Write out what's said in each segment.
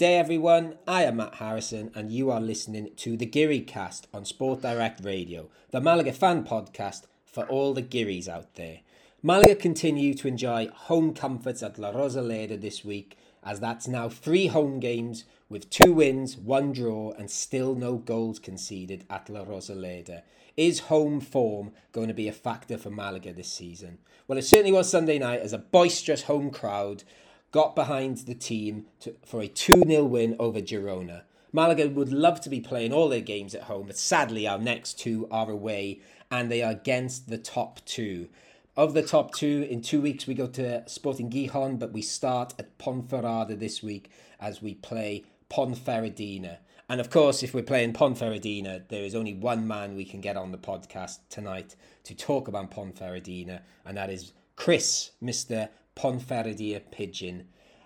Day, everyone. I am Matt Harrison, and you are listening to the Guiri Cast on Sport Direct Radio, the Malaga fan podcast for all the Guiris out there. Malaga continue to enjoy home comforts at La Rosaleda this week, as that's now three home games with two wins, one draw, and still no goals conceded at La Rosaleda. Is home form going to be a factor for Malaga this season? Well, it certainly was Sunday night as a boisterous home crowd got behind the team to, for a 2 0 win over Girona. Malaga would love to be playing all their games at home, but sadly, our next two are away and they are against the top two. Of the top two, in two weeks we go to Sporting Gijon, but we start at Ponferrada this week as we play Ponferradina. And of course, if we're playing Ponferradina, there is only one man we can get on the podcast tonight to talk about Ponferradina, and that is Chris, Mr. Ponferradina Pigeon.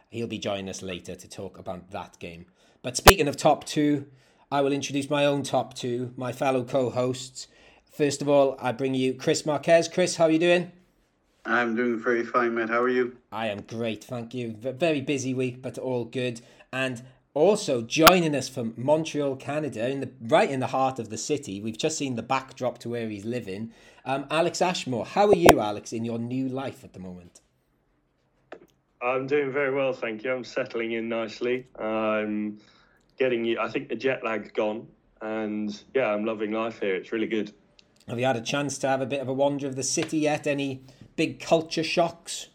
He'll be joining us later to talk about that game. But speaking of top two, I will introduce my own top two, my fellow co hosts. First of all, I bring you Chris Marquez. Chris, how are you doing? I'm doing very fine, Matt. How are you? I am great, thank you. Very busy week, but all good. And also joining us from Montreal, Canada, in the right in the heart of the city. We've just seen the backdrop to where he's living. Um, Alex Ashmore, how are you, Alex, in your new life at the moment? I'm doing very well, thank you. I'm settling in nicely. I'm getting you. I think the jet lag's gone, and yeah, I'm loving life here. It's really good. Have you had a chance to have a bit of a wander of the city yet? Any big culture shocks?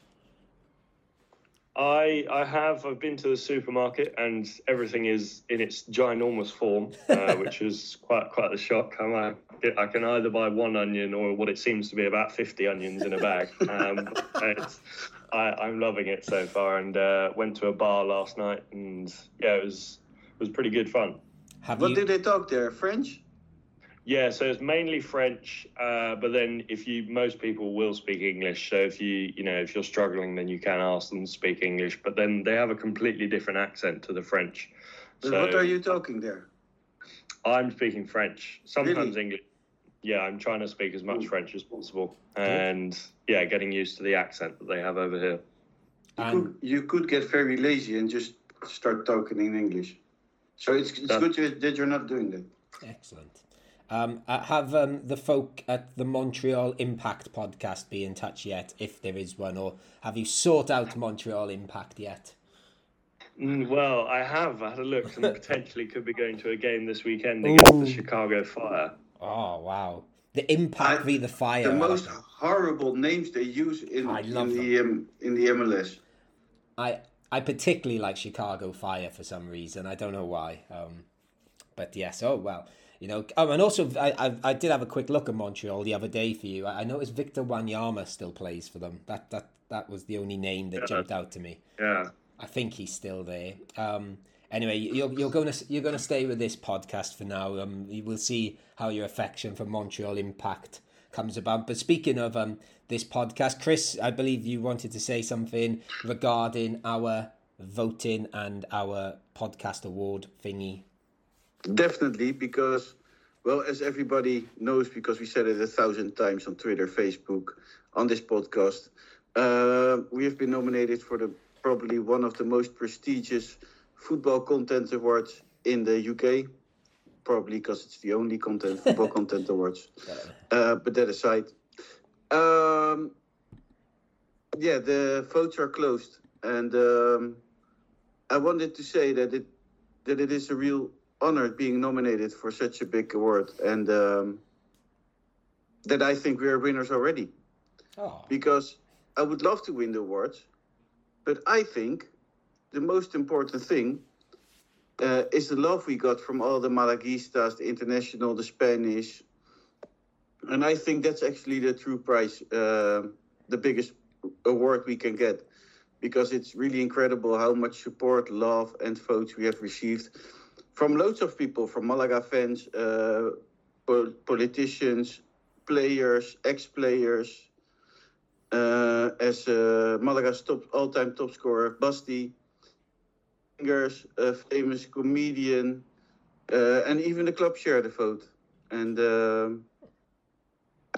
I I have. I've been to the supermarket and everything is in its ginormous form, uh, which is quite quite the shock. I'm, I can either buy one onion or what it seems to be about fifty onions in a bag. Um, I, am loving it so far, and uh, went to a bar last night, and yeah, it was it was pretty good fun. Have what you... did they talk there? French? Yeah, so it's mainly French, uh, but then if you most people will speak English. So if you you know if you're struggling, then you can ask them to speak English. But then they have a completely different accent to the French. So what are you talking there? I'm speaking French, sometimes really? English. Yeah, I'm trying to speak as much French as possible, and yeah, getting used to the accent that they have over here. You could, you could get very lazy and just start talking in English. So it's, it's good that you're not doing that. Excellent. Um, uh, have um, the folk at the Montreal Impact podcast be in touch yet, if there is one, or have you sought out Montreal Impact yet? Mm, well, I have I had a look and potentially could be going to a game this weekend against Ooh. the Chicago Fire. Oh wow! The Impact v the Fire. The most horrible names they use in, in the um, in the MLS. I I particularly like Chicago Fire for some reason. I don't know why. Um, but yes. Oh well. You know, oh, and also I, I, I did have a quick look at Montreal the other day for you. I, I noticed Victor Wanyama still plays for them. That that that was the only name that yeah. jumped out to me. Yeah, I think he's still there. Um, anyway, you're you're going to you're going to stay with this podcast for now. Um, we'll see how your affection for Montreal Impact comes about. But speaking of um this podcast, Chris, I believe you wanted to say something regarding our voting and our podcast award thingy Definitely, because, well, as everybody knows, because we said it a thousand times on Twitter, Facebook, on this podcast, uh, we have been nominated for the probably one of the most prestigious football content awards in the UK. Probably because it's the only content football content awards. Uh, but that aside, um, yeah, the votes are closed, and um, I wanted to say that it that it is a real honor being nominated for such a big award, and um, that I think we are winners already. Oh. Because I would love to win the awards, but I think the most important thing uh, is the love we got from all the Malaguistas, the international, the Spanish, and I think that's actually the true prize, uh, the biggest award we can get, because it's really incredible how much support, love, and votes we have received from loads of people, from Malaga fans, uh, politicians, players, ex-players, uh, as uh, Malaga's top all-time top scorer, Basti, Fingers, a famous comedian, uh, and even the club shared the vote. And uh,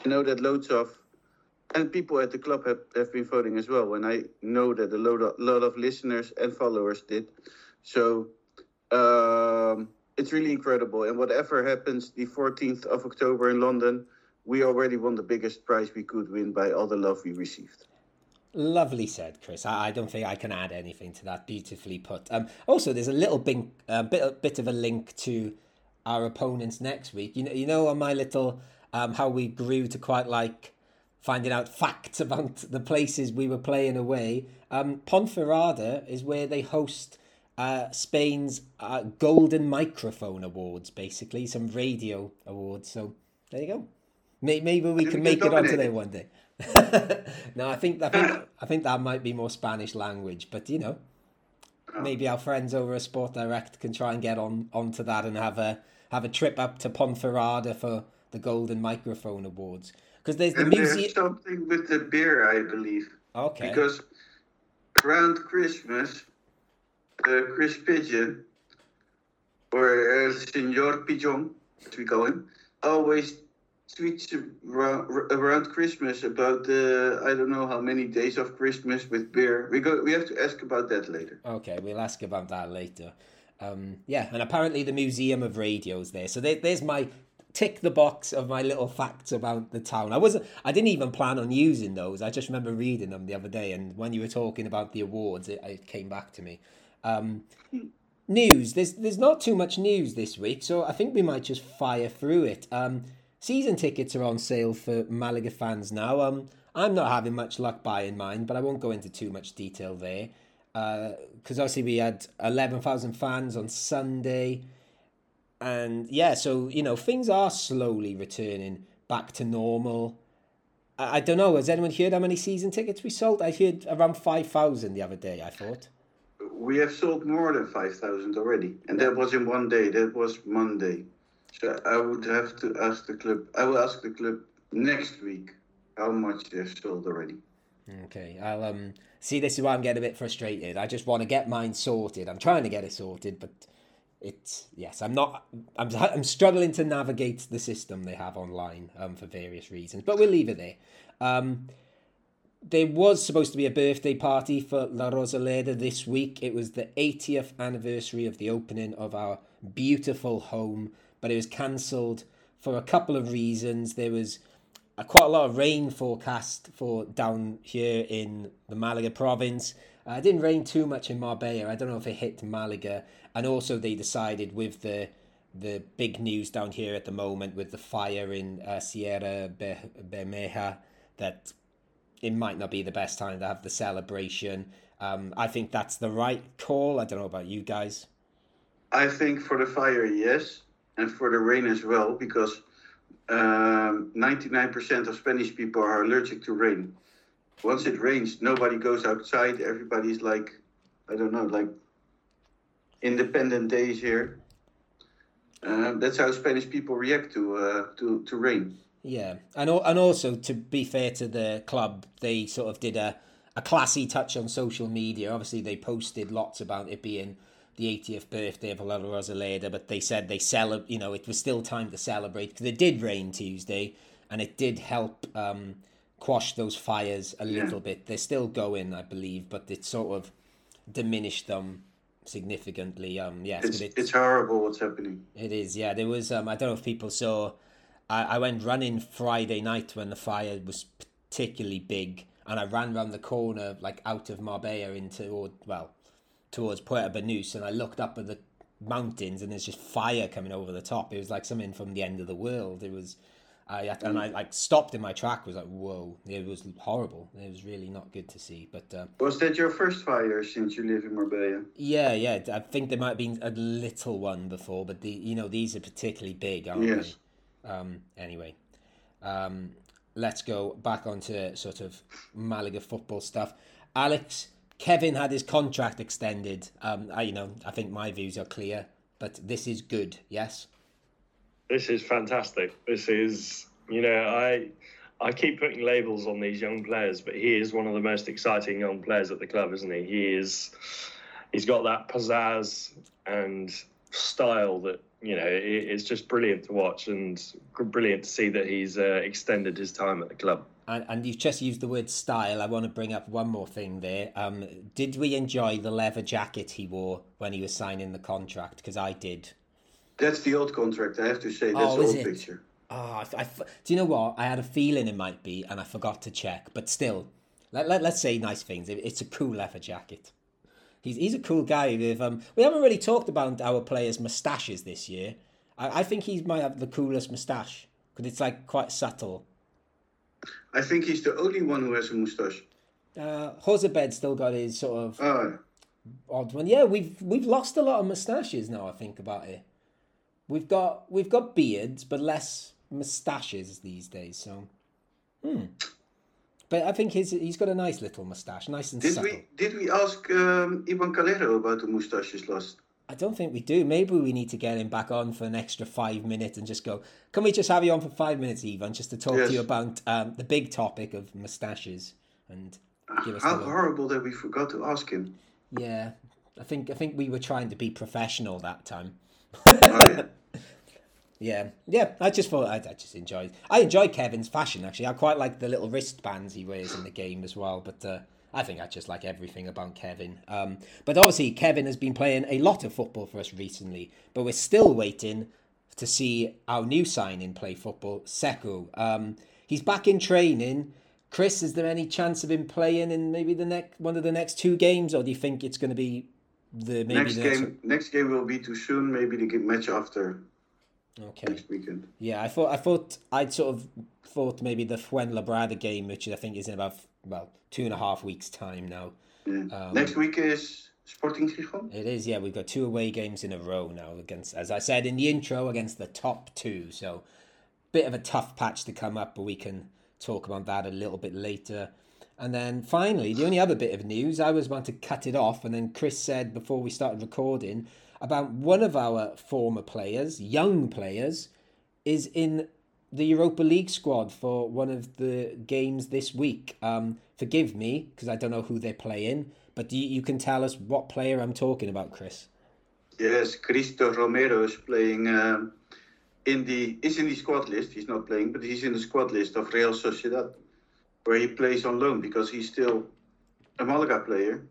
I know that loads of and people at the club have, have been voting as well. And I know that a lot of, lot of listeners and followers did. So Um, it's really incredible. And whatever happens, the 14th of October in London, we already won the biggest prize we could win by all the love we received. Lovely said, Chris. I, I don't think I can add anything to that. Beautifully put. Um, also, there's a little bit, uh, bit, a bit of a link to our opponents next week. You know, you know, on my little um, how we grew to quite like finding out facts about the places we were playing away. Um, Ponferrada is where they host uh, Spain's uh, Golden Microphone Awards, basically some radio awards. So there you go. Maybe we can make it onto there one day. no, I think I think I think that might be more Spanish language, but you know, maybe our friends over at Sport Direct can try and get on onto that and have a have a trip up to Ponferrada for the Golden Microphone Awards because there's the museum. There's something with the beer, I believe. Okay. Because around Christmas, uh, Chris Pigeon or uh, Senor Pigeon, as we call him, always tweets around, around Christmas about the I don't know how many days of Christmas with beer. We go. We have to ask about that later. Okay, we'll ask about that later. Um, yeah, and apparently the Museum of Radio's there. So there, there's my tick the box of my little facts about the town. I wasn't. I didn't even plan on using those. I just remember reading them the other day, and when you were talking about the awards, it, it came back to me. Um, news. There's there's not too much news this week, so I think we might just fire through it. Um, Season tickets are on sale for Malaga fans now. Um, I'm not having much luck buying mine, but I won't go into too much detail there. Because uh, obviously we had 11,000 fans on Sunday. And yeah, so, you know, things are slowly returning back to normal. I, I don't know, has anyone heard how many season tickets we sold? I heard around 5,000 the other day, I thought. We have sold more than 5,000 already. And that was in one day. That was Monday. So I would have to ask the club. I will ask the club next week how much they've sold already. Okay, I'll um see. This is why I'm getting a bit frustrated. I just want to get mine sorted. I'm trying to get it sorted, but it's yes. I'm not. I'm I'm struggling to navigate the system they have online um for various reasons. But we'll leave it there. Um, there was supposed to be a birthday party for La Rosaleda this week. It was the 80th anniversary of the opening of our beautiful home but it was cancelled for a couple of reasons. There was a, quite a lot of rain forecast for down here in the Malaga province. Uh, it didn't rain too much in Marbella. I don't know if it hit Malaga. And also, they decided with the the big news down here at the moment with the fire in uh, Sierra Bermeja that it might not be the best time to have the celebration. Um, I think that's the right call. I don't know about you guys. I think for the fire, yes and for the rain as well, because um, 99% of Spanish people are allergic to rain. Once it rains, nobody goes outside. Everybody's like, I don't know, like independent days here. Uh, that's how Spanish people react to uh, to to rain. Yeah, and and also to be fair to the club, they sort of did a a classy touch on social media. Obviously, they posted lots about it being the 80th birthday of La Rosaleda, but they said they celebrate, you know, it was still time to celebrate because it did rain Tuesday and it did help um, quash those fires a little yeah. bit. They're still going, I believe, but it sort of diminished them significantly. Um, yes, it's, it's, it's horrible what's happening. It is, yeah. There was, um, I don't know if people saw, I, I went running Friday night when the fire was particularly big and I ran around the corner, like out of Marbella into, or, well, towards Puerto Banús, and I looked up at the mountains, and there's just fire coming over the top. It was like something from the end of the world. It was, I and I like stopped in my track. Was like, whoa! It was horrible. It was really not good to see. But uh, was that your first fire since you live in Marbella? Yeah, yeah. I think there might have been a little one before, but the you know these are particularly big, aren't yes. they? Um, anyway, um, let's go back onto sort of Malaga football stuff. Alex, Kevin had his contract extended. Um, I, you know, I think my views are clear, but this is good. Yes. This is fantastic. This is, you know, I, I keep putting labels on these young players, but he is one of the most exciting young players at the club, isn't he? He is, he's got that pizzazz and style that you know it's just brilliant to watch and brilliant to see that he's uh, extended his time at the club. And, and you've just used the word style. I want to bring up one more thing there. Um, did we enjoy the leather jacket he wore when he was signing the contract? Because I did. That's the old contract, I have to say. That's Oh, the old it? picture. Oh, I, I, do you know what? I had a feeling it might be, and I forgot to check. But still, let, let, let's say nice things. It, it's a cool leather jacket. He's, he's a cool guy. With, um, we haven't really talked about our players' moustaches this year. I, I think he might have the coolest moustache because it's like quite subtle. I think he's the only one who has a moustache. Uh, Jozabed still got his sort of Ah, odd one. Yeah, we've we've lost a lot of moustaches now. I think about it. We've got we've got beards, but less moustaches these days. So, hmm. But I think he's he's got a nice little moustache, nice and did subtle. we did we ask um, Ivan Calero about the moustaches last? I don't think we do. Maybe we need to get him back on for an extra five minutes and just go. Can we just have you on for five minutes, Ivan, just to talk Yes. to you about um, the big topic of moustaches and give us How horrible that we forgot to ask him. Yeah, I think I think we were trying to be professional that time. Oh, yeah. Yeah, yeah. I just thought I, I just enjoyed. I enjoy Kevin's fashion actually. I quite like the little wristbands he wears in the game as well. But uh, I think I just like everything about Kevin. Um, but obviously, Kevin has been playing a lot of football for us recently. But we're still waiting to see our new signing play football, Sekou. Um, he's back in training. Chris, is there any chance of him playing in maybe the next one of the next two games, or do you think it's going to be the maybe next the game, next game will be too soon. Maybe the match after Okay. next weekend. Yeah, I thought I thought I'd sort of thought maybe the Fuenlabrada game, which I think is in about well two and a half weeks' time now. Um, next week is Sporting Gijon. It is, yeah. We've got two away games in a row now against, as I said in the intro, against the top two. So, bit of a tough patch to come up, but we can talk about that a little bit later. And then finally, the only other bit of news, I was about to cut it off, and then Chris said before we started recording about one of our former players, young players, is in the Europa League squad for one of the games this week. Um, forgive me because I don't know who they're playing, but you, you can tell us what player I'm talking about, Chris. Yes, Cristo Romero is playing um, in the is in the squad list. He's not playing, but he's in the squad list of Real Sociedad, where he plays on loan because he's still a Malaga player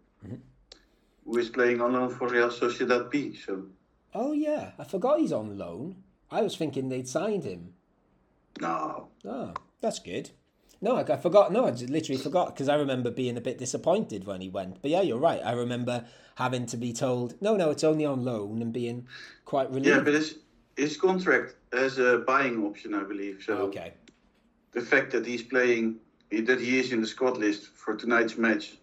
who is playing on loan for Real Sociedad B. So Oh yeah, I forgot he's on loan. I was thinking they'd signed him. No, Oh, that's good. No, I, I forgot. No, I just literally forgot because I remember being a bit disappointed when he went. But yeah, you're right. I remember having to be told, no, no, it's only on loan, and being quite relieved. yeah, but his his contract has a buying option, I believe. So okay. the fact that he's playing that he is in the squad list for tonight's match,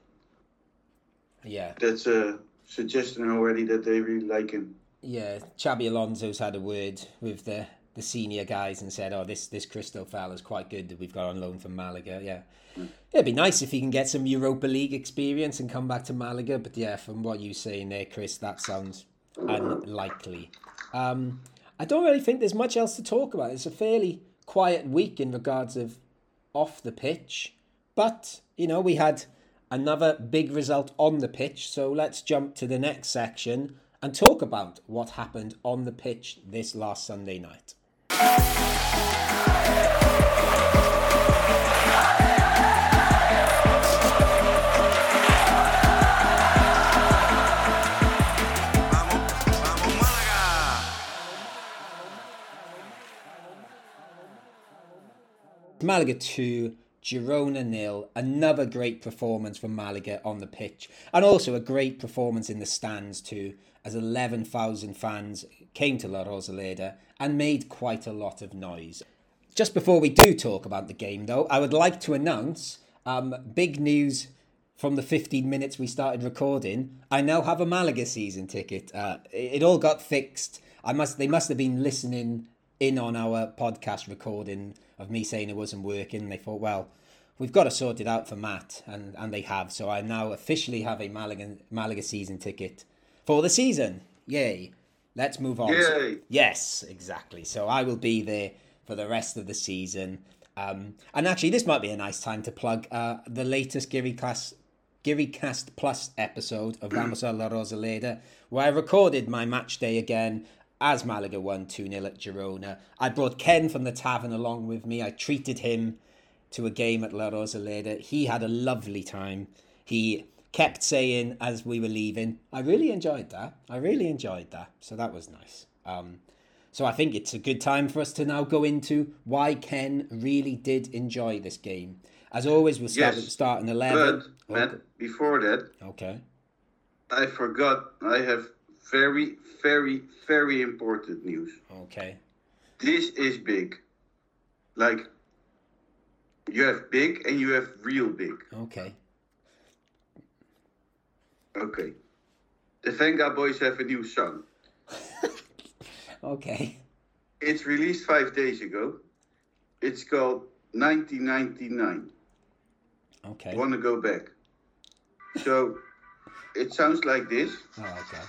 Yeah, that's a suggestion already that they really like him. yeah. Xabi Alonso's had a word with the the senior guys and said, "Oh, this this Cristo is quite good that we've got on loan from Malaga." Yeah, it'd be nice if he can get some Europa League experience and come back to Malaga. But yeah, from what you're saying there, Chris, that sounds unlikely. Um, I don't really think there's much else to talk about. It's a fairly quiet week in regards of off the pitch, but you know we had another big result on the pitch. So let's jump to the next section and talk about what happened on the pitch this last Sunday night. Malaga 2, Girona nil. Another great performance from Malaga on the pitch. And also a great performance in the stands too, as 11,000 fans came to La Rosaleda and made quite a lot of noise. Just before we do talk about the game though, I would like to announce um, big news from the 15 minutes we started recording. I now have a Malaga season ticket. Uh, it, it all got fixed. I must. They must have been listening in on our podcast recording of me saying it wasn't working. They thought, well, we've got to sort it out for Matt, and, and they have. So I now officially have a Malaga Malaga season ticket for the season. Yay! Let's move on. Yay. Yes, exactly. So I will be there for the rest of the season. Um, and actually, this might be a nice time to plug uh, the latest Guiri Cast, Guiri Cast Plus episode of Vamos a la Rosaleda, where I recorded my match day again as Malaga won 2 0 at Girona. I brought Ken from the tavern along with me. I treated him to a game at La Rosaleda. He had a lovely time. He kept saying as we were leaving, I really enjoyed that. I really enjoyed that. So that was nice. Um, so I think it's a good time for us to now go into why Ken really did enjoy this game. As always, we'll start Yes, with starting 11. But, Matt, before that, Okay. I forgot I have very, very, very important news. Okay. This is big. Like, you have big and you have real big. Okay. Okay. The Vengaboys have a new song. Okay. It's released five days ago. It's called 1999. Okay. Want to go back. So, it sounds like this. Oh, okay.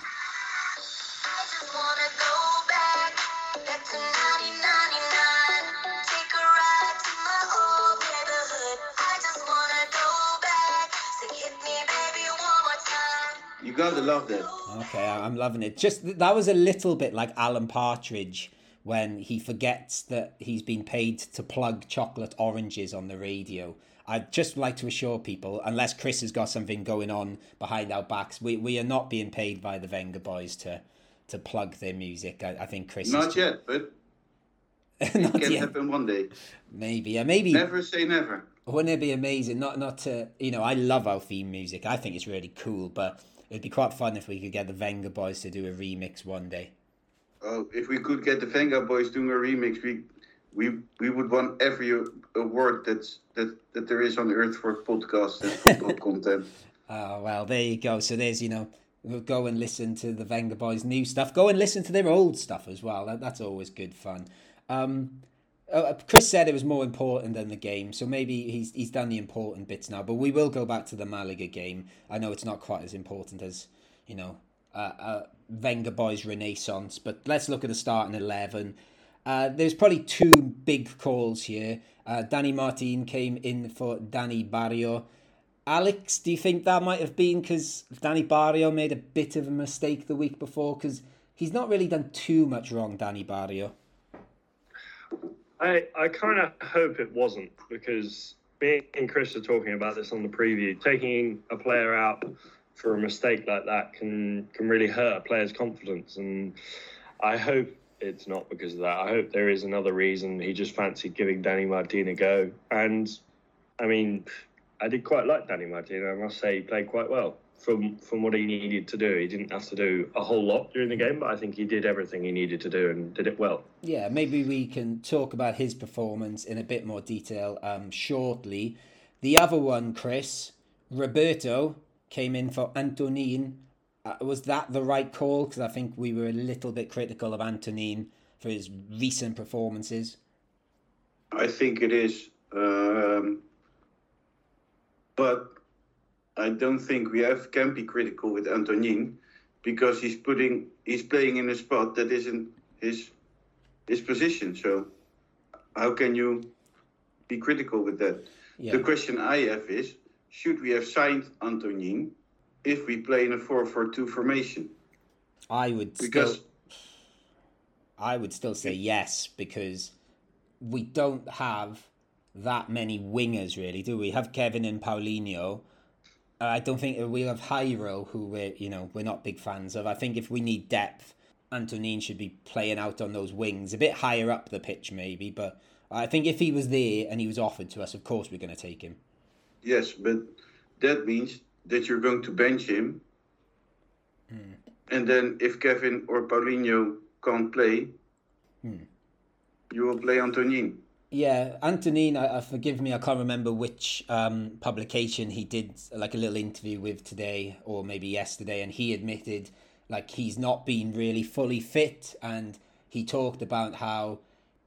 Gotta love that. Okay, I'm loving it. Just that was a little bit like Alan Partridge when he forgets that he's been paid to plug chocolate oranges on the radio. I'd just like to assure people, unless Chris has got something going on behind our backs, we, we are not being paid by the Vengaboys to to plug their music. I, I think Chris Not yet, but not it can yet. happen one day. Maybe, yeah, maybe. Never say never. Wouldn't it be amazing? Not not to you know, I love our theme music. I think it's really cool, but it'd be quite fun if we could get the Vengaboys to do a remix one day. Oh, if we could get the Vengaboys doing a remix, we we we would want every award that's that that there is on earth for podcasts and football content. Oh well, there you go. So there's you know, go and listen to the Vengaboys' new stuff. Go and listen to their old stuff as well. That, that's always good fun. Um, uh, Chris said it was more important than the game, so maybe he's he's done the important bits now. But we will go back to the Malaga game. I know it's not quite as important as you know uh, uh, Vengaboys' renaissance, but let's look at the starting eleven. Uh, there's probably two big calls here. Uh, Danny Martin came in for Danny Barrio. Alex, do you think that might have been because Danny Barrio made a bit of a mistake the week before? Because he's not really done too much wrong, Danny Barrio. I, I kind of hope it wasn't because me and Chris are talking about this on the preview. Taking a player out for a mistake like that can can really hurt a player's confidence, and I hope it's not because of that. I hope there is another reason. He just fancied giving Danny Martin a go, and I mean, I did quite like Danny Martin. I must say, he played quite well from from what he needed to do. He didn't have to do a whole lot during the game, but I think he did everything he needed to do and did it well. Yeah, maybe we can talk about his performance in a bit more detail um, shortly. The other one, Chris, Roberto, came in for Antonin. Uh, was that the right call? Because I think we were a little bit critical of Antonin for his recent performances. I think it is, um, but I don't think we have can be critical with Antonin because he's putting he's playing in a spot that isn't his his position. So how can you be critical with that? Yeah. The question I have is, should we have signed Antonin if we play in a 4-4-2 formation? I would Because still, I would still say yes because we don't have that many wingers really, do we? Have Kevin and Paulinho. I don't think we have Hyro, who we're you know we're not big fans of. I think if we need depth, Antonin should be playing out on those wings, a bit higher up the pitch maybe. But I think if he was there and he was offered to us, of course we're going to take him. Yes, but that means that you're going to bench him. Hmm. And then if Kevin or Paulinho can't play, hmm. you will play Antonin. Yeah, Antonin, I, I forgive me, I can't remember which um, publication he did like a little interview with today or maybe yesterday, and he admitted like he's not been really fully fit, and he talked about how,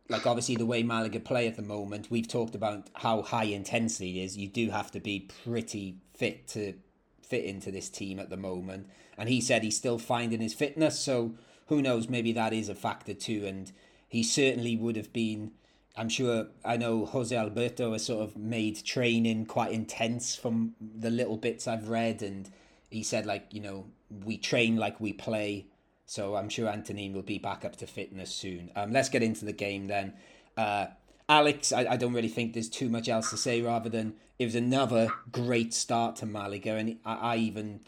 like obviously the way Malaga play at the moment, we've talked about how high intensity it is. You do have to be pretty fit to fit into this team at the moment, and he said he's still finding his fitness. So who knows? Maybe that is a factor too, and he certainly would have been. I'm sure I know Jose Alberto has sort of made training quite intense from the little bits I've read, and he said like you know we train like we play. So I'm sure Antonin will be back up to fitness soon. Um, let's get into the game then. Uh, Alex, I, I don't really think there's too much else to say rather than it was another great start to Malaga, and I, I even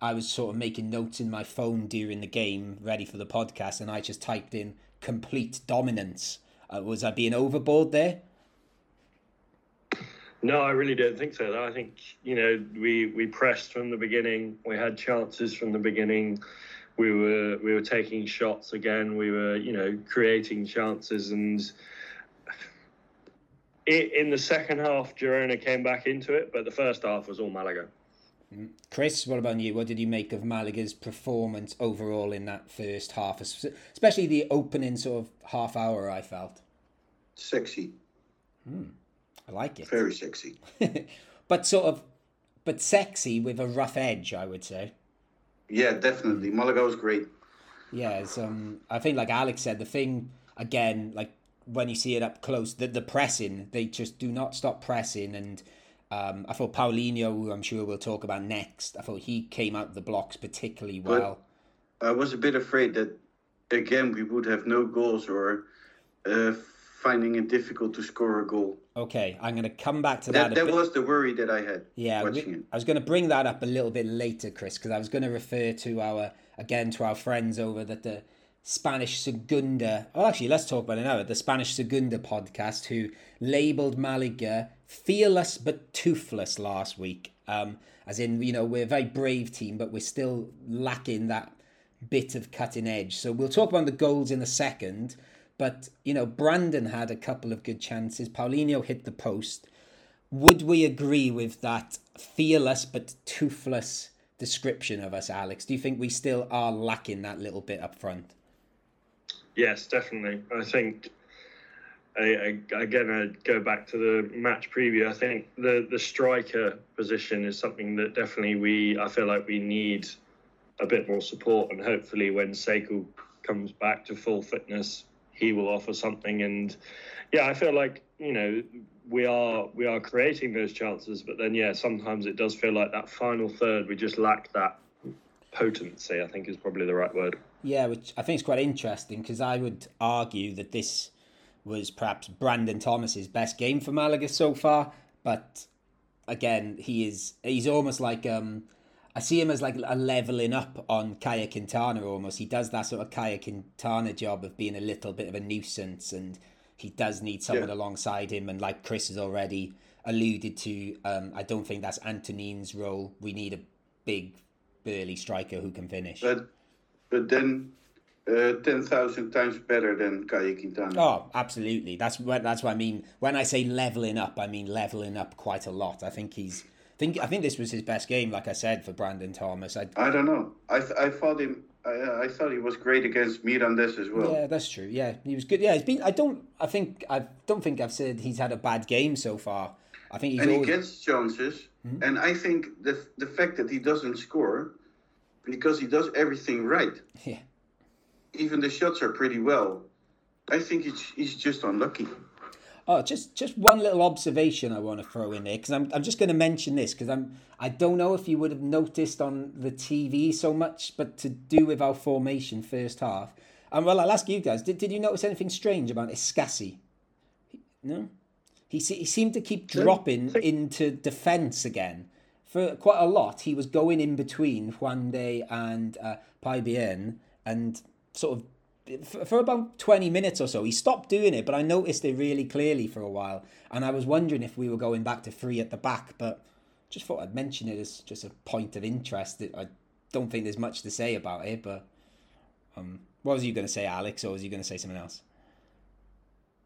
I was sort of making notes in my phone during the game, ready for the podcast, and I just typed in complete dominance. Uh, was I being overboard there? No, I really don't think so. I think you know we we pressed from the beginning. We had chances from the beginning. We were we were taking shots again. We were you know creating chances, and i in the second half, Girona came back into it. But the first half was all Malaga. Chris, what about you? What did you make of Malaga's performance overall in that first half, especially the opening sort of half hour? I felt Sexy, I like it, very sexy. but sort of, but sexy with a rough edge, I would say. Yeah, definitely. Malaga was great. Yeah, um, I think like Alex said, the thing again, like when you see it up close, the the pressing, they just do not stop pressing, and um, I thought Paulinho, who I'm sure we'll talk about next, I thought he came out the blocks particularly But- well. I was a bit afraid that again we would have no goals or uh, finding it difficult to score a goal. Okay, I'm going to come back to that. That, that was the worry that I had Yeah, we- it. I was going to bring that up a little bit later, Chris, because I was going to refer to our again to our friends over that the Spanish Segunda. Oh, actually, let's talk about it now. The Spanish Segunda podcast, who labelled Malaga fearless but toothless last week. Um, as in, you know, we're a very brave team, but we're still lacking that bit of cutting edge. So we'll talk about the goals in a second. But you know, Brandon had a couple of good chances. Paulinho hit the post. Would we agree with that fearless but toothless description of us, Alex? Do you think we still are lacking that little bit up front? Yes, definitely. I think I, I, again, I go back to the match preview. I think the the striker position is something that definitely we I feel like we need a bit more support, and hopefully when Sekou comes back to full fitness, he will offer something. And yeah, I feel like you know we are we are creating those chances, but then yeah, sometimes it does feel like that final third we just lack that potency. I think is probably the right word. Yeah, which I think is quite interesting because I would argue that this was perhaps Brandon Thomas's best game for Malaga so far. But again, he is he's almost like um I see him as like a leveling up on Caye Quintana almost. He does that sort of Caye Quintana job of being a little bit of a nuisance and he does need someone Yeah. alongside him and like Chris has already alluded to, um, I don't think that's Antonin's role. We need a big burly striker who can finish. But but then uh, ten thousand times better than Caye Quintana. Oh, absolutely. That's what that's what I mean. When I say leveling up, I mean leveling up quite a lot. I think he's think I think this was his best game, like I said, for Brandon Thomas. I, I don't know. I th- I thought him. I, I thought he was great against Mirandes as well. yeah, that's true. Yeah, he was good. Yeah, he's been. I don't. I think I don't think I've said he's had a bad game so far. I think he's and he gets chances. Hmm? And I think the the fact that he doesn't score because he does everything right. yeah. Even the shots are pretty well. I think he's he's just unlucky. Oh, just just one little observation I want to throw in there because I'm I'm just going to mention this because I'm I don't know if you would have noticed on the TV so much, but to do with our formation first half. And well, I'll ask you guys: Did did you notice anything strange about Escassi? No, he se- he seemed to keep dropping into defence again for quite a lot. He was going in between Juande and uh, Peybernes and sort of for, about 20 minutes or so he stopped doing it but i noticed it really clearly for a while. And i was wondering if we were going back to three at the back but just thought i'd mention it as just a point of interest. I don't think there's much to say about it but um what was you going to say alex or was you going to say something else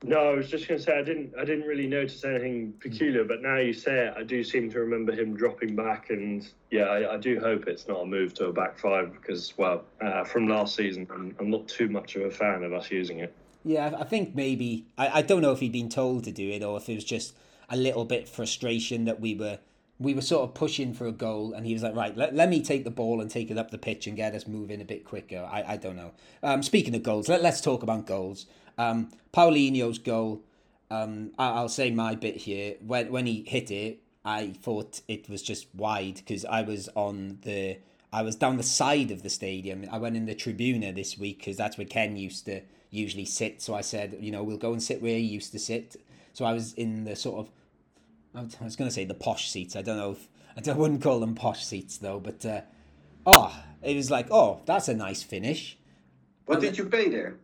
No, I was just going to say I didn't. I didn't really notice anything peculiar, but now you say it, I do seem to remember him dropping back, and yeah, I, I do hope it's not a move to a back five because, well, uh, from last season, I'm, I'm not too much of a fan of us using it. Yeah, I think maybe I, I don't know if he'd been told to do it or if it was just a little bit frustration that we were we were sort of pushing for a goal and he was like, right, let, let me take the ball and take it up the pitch and get us moving a bit quicker. I, I don't know. Um, speaking of goals, let, let's talk about goals. Um, Paulinho's goal, um, I, I'll say my bit here. When when he hit it, I thought it was just wide because I was on the I was down the side of the stadium. I went in the tribuna this week because that's where Ken used to usually sit. So I said, you know, we'll go and sit where he used to sit. so I was in the sort of I was- going to say the posh seats. I don't know if I, don't, I wouldn't call them posh seats though, but uh, oh, it was like oh, that's a nice finish. What did you pay there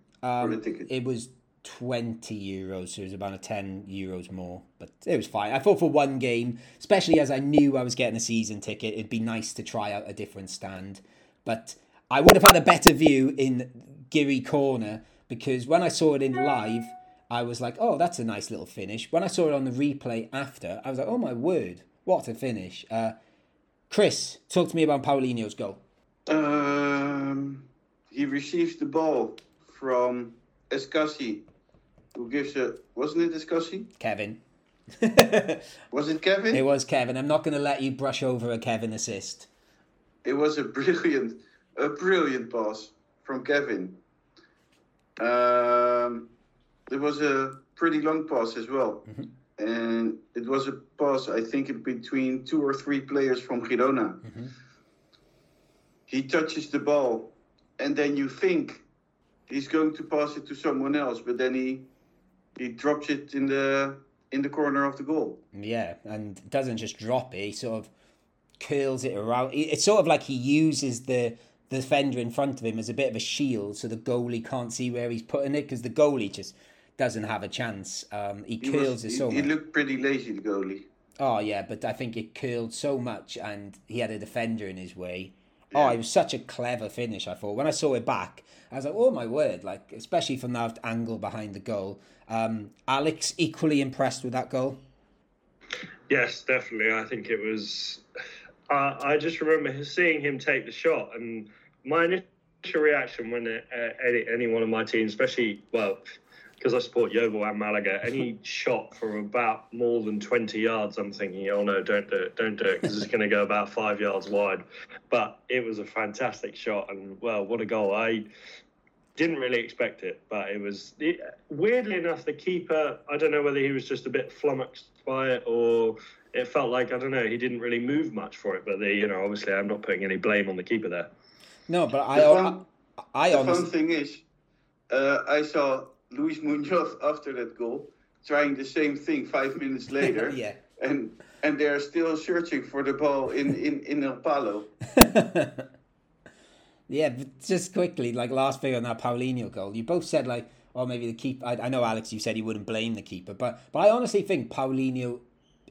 for the Um, ticket? it was twenty euros, so it was about a ten euros more, but it was fine. I thought for one game, especially as I knew I was getting a season ticket, it'd be nice to try out a different stand. But I would have had a better view in Guiri Corner because when I saw it in live, I was like, "Oh, that's a nice little finish." When I saw it on the replay after, I was like, "Oh my word, what a finish!" Uh, Chris, talk to me about Paulinho's goal. Um, he receives the ball from Escassi, who gives a. Wasn't it Escassi? Kevin. Was it Kevin? It was Kevin. I'm not going to let you brush over a Kevin assist. It was a brilliant, a brilliant pass from Kevin. Um, it was a pretty long pass as well, and it was a pass I think between two or three players from Girona. He touches the ball, and then you think he's going to pass it to someone else, but then he he drops it in the in the corner of the goal. Yeah, and doesn't just drop it. He sort of curls it around. It's sort of like he uses the the defender in front of him as a bit of a shield, so the goalie can't see where he's putting it because the goalie just doesn't have a chance. Um, he He, curls was, it so he much. looked pretty lazy, the goalie. Oh yeah, but I think it curled so much, and he had a defender in his way. Oh, it was such a clever finish. I thought when I saw it back, I was like, "Oh my word!" Like especially from that angle behind the goal. Um, Alex equally impressed with that goal. Yes, definitely. I think it was. Uh, I just remember seeing him take the shot, and my initial reaction when uh, any, any one of my team, especially well, because I support Yeovil and Malaga, any shot from about more than twenty yards, I'm thinking, oh no, don't do it, don't do it, because it's going to go about five yards wide. But it was a fantastic shot, and well, what a goal! I didn't really expect it, but it was it, weirdly enough. The keeper, I don't know whether he was just a bit flummoxed by it or it felt like I don't know. He didn't really move much for it, but the, you know, obviously, I'm not putting any blame on the keeper there. No, but I, The I, fun- I the honestly, fun thing is, uh, I saw Luis Munoz after that goal trying the same thing five minutes later, yeah. and and they're still searching for the ball in in in El Palo. Yeah, but just quickly, like last thing on that Paulinho goal, you both said like, oh, maybe the keeper. I, I know Alex, you said you wouldn't blame the keeper, but but I honestly think Paulinho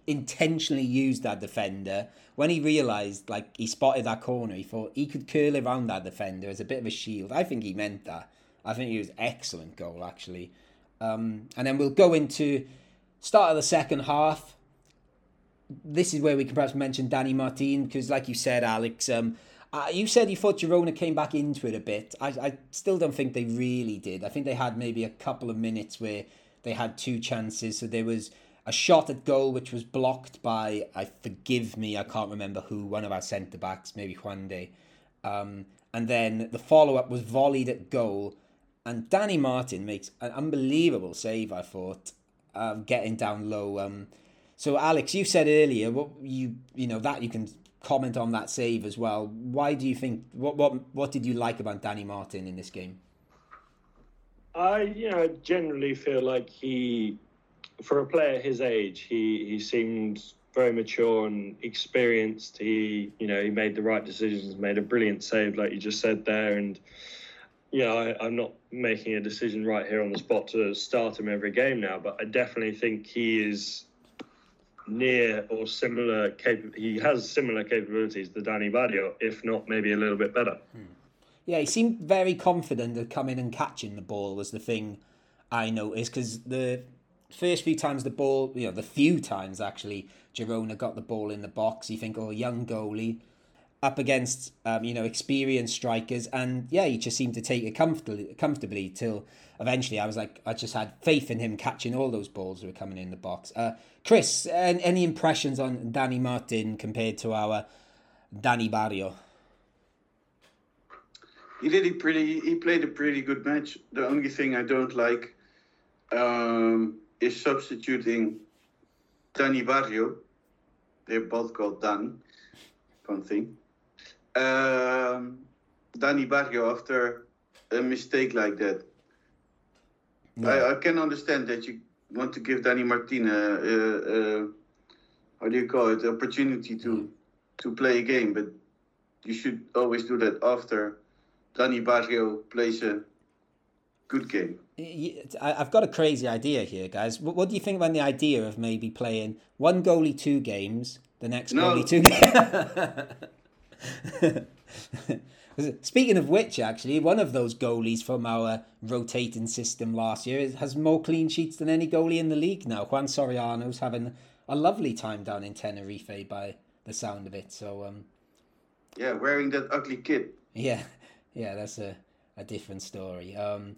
intentionally used that defender when he realised like he spotted that corner. He thought he could curl around that defender as a bit of a shield. I think he meant that. I think it was excellent goal actually. Um, and then we'll go into start of the second half this is where we can perhaps mention Danny Martin because, like you said, Alex, um, uh, you said you thought Girona came back into it a bit. I, I still don't think they really did. I think they had maybe a couple of minutes where they had two chances. So there was a shot at goal which was blocked by, I forgive me, I can't remember who, one of our centre backs, maybe Juande. Um, and then the follow up was volleyed at goal. And Danny Martin makes an unbelievable save, I thought, um, getting down low. Um, so, Alex, you said earlier, what you you know that you can comment on that save as well. Why do you think what what what did you like about Danny Martin in this game? I, you know, generally feel like he, for a player his age, he he seemed very mature and experienced. He, you know, he made the right decisions, made a brilliant save, like you just said there, and. Yeah, I, I'm not making a decision right here on the spot to start him every game now, but I definitely think he is near or similar he has similar capabilities to Danny Barrio, if not maybe a little bit better. Hmm. Yeah, he seemed very confident of coming and catching the ball was the thing I noticed because the first few times the ball, you know, the few times actually Girona got the ball in the box, you think, oh, young goalie up against um, you know experienced strikers, and yeah, he just seemed to take it comfortably, comfortably till eventually I was like, I just had faith in him catching all those balls that were coming in the box. Uh, Chris, an- any impressions on Danny Martin compared to our Danny Barrio? He did a pretty. He played a pretty good match. The only thing I don't like um, is substituting Danny Barrio. They're both called Dan. Fun thing. Um, Danny Barrio after a mistake like that. I, I can understand that you want to give Danny Martin a, uh, uh, how do you call it, the opportunity to to play a game, but you should always do that after Danny Barrio plays a good game. I've got a crazy idea here, guys. What, what do you think about the idea of maybe playing one goalie two games, the next No. goalie two games? Speaking of which, actually, one of those goalies from our rotating system last year has more clean sheets than any goalie in the league now. Juan Soriano's having a lovely time down in Tenerife by the sound of it. So, um, Yeah, wearing that ugly kit. yeah, yeah, that's a, a different story. Um,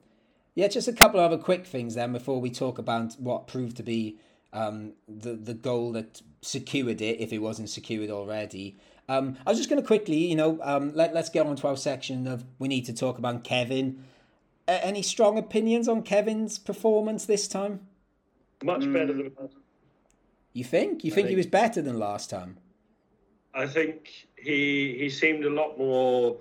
yeah, just a couple of other quick things then before we talk about what proved to be um, the the goal that secured it, if it wasn't secured already. Um, I was just going to quickly, you know, um, let let's get on to our section of we need to talk about Kevin. A- any strong opinions on Kevin's performance this time? Much better than last. You think? You think he was better than last time? I think he he seemed a lot more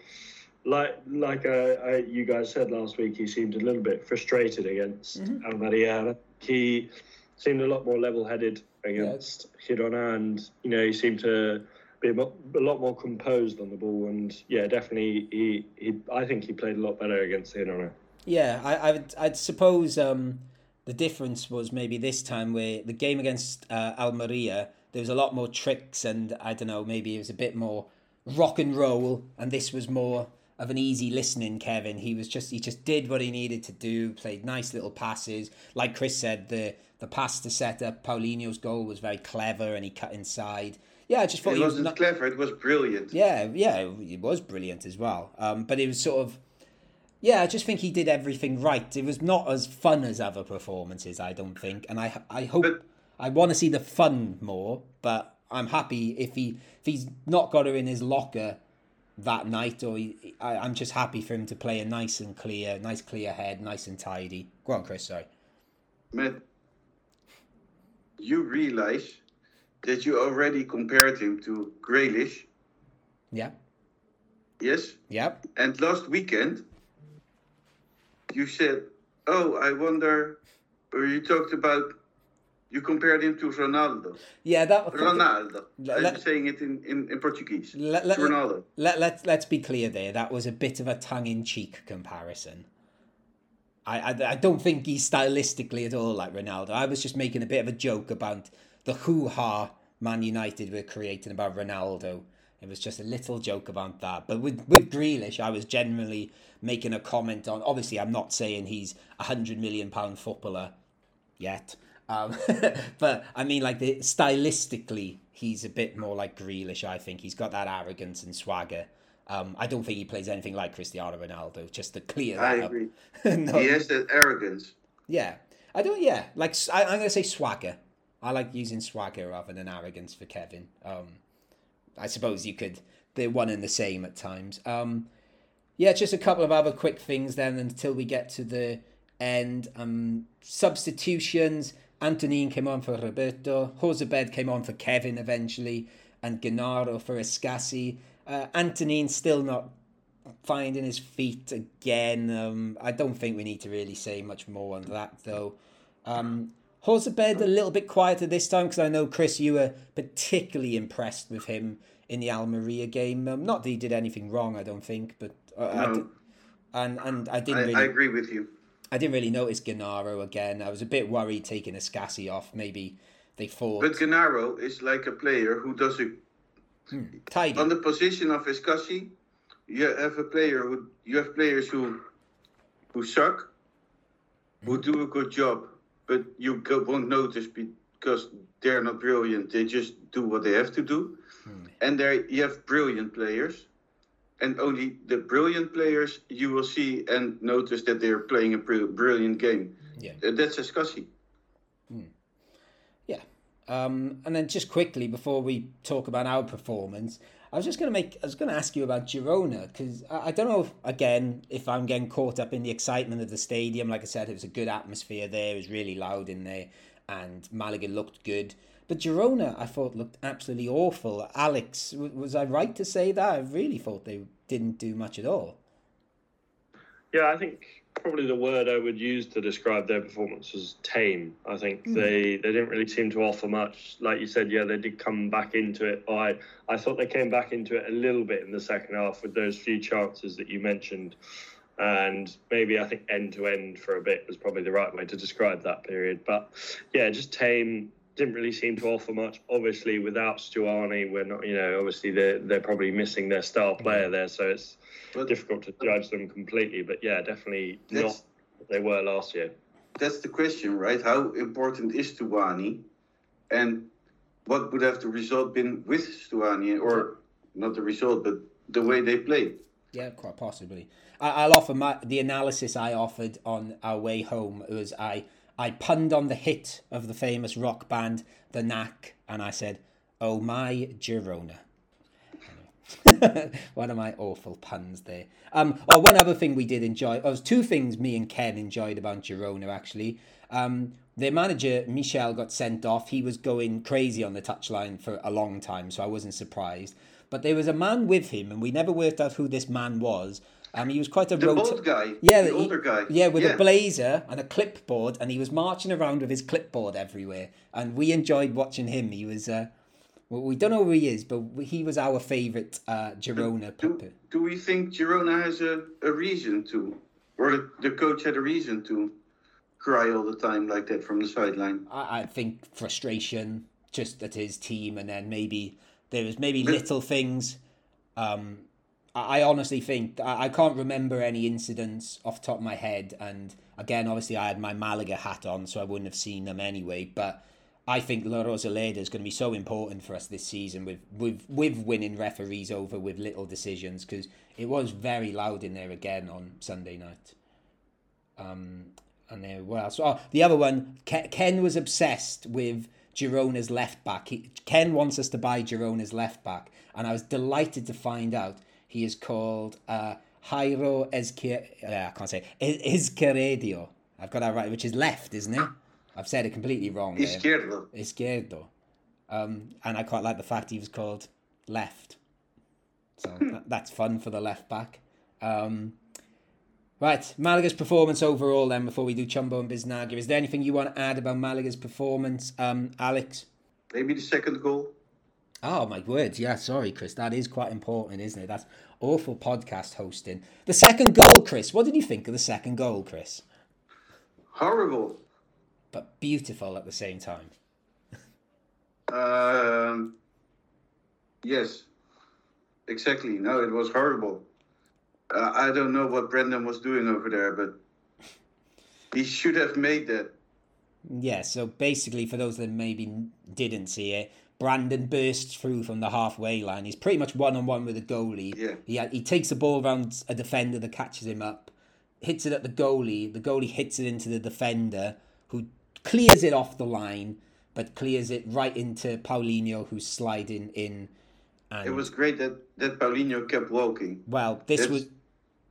like like uh, uh, you guys said last week. He seemed a little bit frustrated against Almeria. He seemed a lot more level-headed against Girona, and you know he seemed to a, lot more composed on the ball. And yeah, definitely he, he I think he played a lot better against Girona. Yeah, I, I would, I'd suppose um, the difference was maybe this time where the game against uh, Almeria, there was a lot more tricks, and I don't know, maybe it was a bit more rock and roll, and this was more of an easy listening. Kevin, he was just he just did what he needed to do, played nice little passes. Like Chris said, the the pass to set up Paulinho's goal was very clever, and he cut inside. Yeah, I just thought It he was wasn't not, clever, it was brilliant. yeah, yeah, it was brilliant as well. Um, but it was sort of, yeah, I just think he did everything right. It was not as fun as other performances, I don't think, and I, I hope, But- I want to see the fun more. But I'm happy if he, if he's not got her in his locker that night, or he, I, I'm just happy for him to play a nice and clear, nice clear head, nice and tidy. Go on, Chris. Sorry. Matt, you realize that you already compared him to Grealish, Yeah. yes? Yep. And last weekend, you said, "Oh, I wonder," or you talked about, you compared him to Ronaldo. Yeah. That. Ronaldo. Let- I'm saying it in, in, in Portuguese. Let- let- Ronaldo. Let, let, let's be clear there. That was a bit of a tongue in cheek comparison. I, I, I don't think he's stylistically at all like Ronaldo. I was just making a bit of a joke about the hoo ha Man United were creating about Ronaldo. It was just a little joke about that. But with, with Grealish, I was generally making a comment on. Obviously, I'm not saying he's a hundred million pound footballer yet. Um, but I mean, like the stylistically, he's a bit more like Grealish. I think he's got that arrogance and swagger. Um, I don't think he plays anything like Cristiano Ronaldo. Just to clear that I up. no, He has that arrogance. yeah, I don't. Yeah, like I, am gonna say swagger. I like using swagger rather than arrogance for Kevin. Um, I suppose you could. They're one and the same at times. Um, yeah, just a couple of other quick things then until we get to the end. Um, substitutions. Antonin came on for Roberto. Jozabed came on for Kevin eventually, and Genaro for Escassi. Uh, Antonin still not finding his feet again. Um, I don't think we need to really say much more on that though. Um, Jozabed a bed a little bit quieter this time because I know Chris, you were particularly impressed with him in the Almeria game. Um, not that he did anything wrong, I don't think, but uh, I No. di- and and I I, didn't really I agree with you. I didn't really notice Genaro again. I was a bit worried taking Escassi off. Maybe they thought But Genaro is like a player who does it tidy. on the position of Escassi. You have a player who you have players who who suck, who do a good job, but you go, won't notice because they're not brilliant. They just do what they have to do. And there you have brilliant players, and only the brilliant players you will see and notice that they're playing a br- brilliant game. Yeah. Uh, That's Escassi. Yeah. Um, and then just quickly before we talk about our performance, I was just going to make, I was going to ask you about Girona because I, I don't know if, again if I'm getting caught up in the excitement of the stadium. Like I said, it was a good atmosphere there. It was really loud in there, and Malaga looked good. But Girona, I thought looked absolutely awful. Alex, w- was I right to say that? I really thought they didn't do much at all. Yeah, I think probably the word I would use to describe their performance was tame. I think Hmm. they they didn't really seem to offer much. Like you said, yeah, they did come back into it. I I thought they came back into it a little bit in the second half with those few chances that you mentioned. And maybe I think end to end for a bit was probably the right way to describe that period. But yeah, just tame didn't really seem to offer much. Obviously, without Stuani, we're not, you know, obviously they're they're probably missing their star mm. player there, so it's But difficult to judge them completely. But yeah, definitely not what they were last year. that's the question, right? How important is Stuani? And what would have the result been with Stuani? Or not the result, but the way they played? Yeah, quite possibly. I'll offer my the analysis I offered on our way home was I I punned on the hit of the famous rock band The Knack, and I said, "Oh my Girona." one of my awful puns there. Um, or one other thing we did enjoy. Oh, there's two things me and Ken enjoyed about Girona actually. Um, their manager Michel got sent off. He was going crazy on the touchline for a long time, so I wasn't surprised. But there was a man with him, and we never worked out who this man was. Um, he was quite a The rota- old guy. yeah, the he- older guy. Yeah, with a blazer and a clipboard, and he was marching around with his clipboard everywhere. And we enjoyed watching him. He was, uh, well, we don't know who he is, but he was our favourite uh, Girona Do, puppet. do we think Girona has a, a reason to, or the, the coach had a reason to cry all the time like that from the sideline? I, I think frustration just at his team, and then maybe there was maybe little things. Um, I, honestly think I, can't remember any incidents off top of my head, and again, obviously, I had my Malaga hat on, so I wouldn't have seen them anyway. But I think La Rosaleda is going to be so important for us this season with with with winning referees over with little decisions because it was very loud in there again on Sunday night. Um, and then what else? Oh, the other one, Ken, Ken was obsessed with Girona's left back. He, Ken wants us to buy Girona's left back, and I was delighted to find out he is called uh, Jairo Ezquer. Uh, I can't say Ezqueredio. I've got that right, which is left, isn't it? I've said it completely wrong. there. Izquierdo. Izquierdo. Um, and I quite like the fact he was called left. So that, that's fun for the left back. Um, right, Malaga's performance overall then before we do Chumbo and Biznaga. Is there anything you want to add about Malaga's performance, um, Alex? Maybe the second goal. Oh my words, yeah, sorry, Chris. That is quite important, isn't it? That's awful podcast hosting. The second goal, Chris. What did you think of the second goal, Chris? Horrible. But beautiful at the same time. Um, yes, exactly. No, it was horrible. Uh, I don't know what Brendan was doing over there, but he should have made that. Yeah, so basically, for those that maybe didn't see it, Brandon bursts through from the halfway line. He's pretty much one on one with the goalie. Yeah. He, he takes the ball around a defender that catches him up, hits it at the goalie. The goalie hits it into the defender, who clears it off the line, but clears it right into Paulinho, who's sliding in. And It was great that, that Paulinho kept walking. well, this That's, was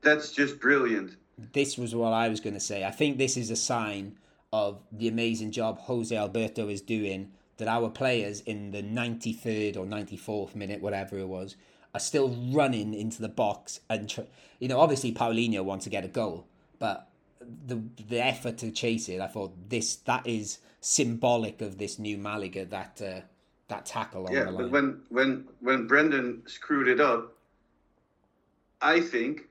that's just brilliant. this was what I was going to say. I think this is a sign of the amazing job Jose Alberto is doing. That our players in the 93rd or 94th minute, whatever it was, are still running into the box. And, tr- you know, obviously Paulinho wants to get a goal, but the the effort to chase it, I thought this that is symbolic of this new Malaga, that uh, that tackle on Yeah, the line. but when when when Brendan screwed it up, I think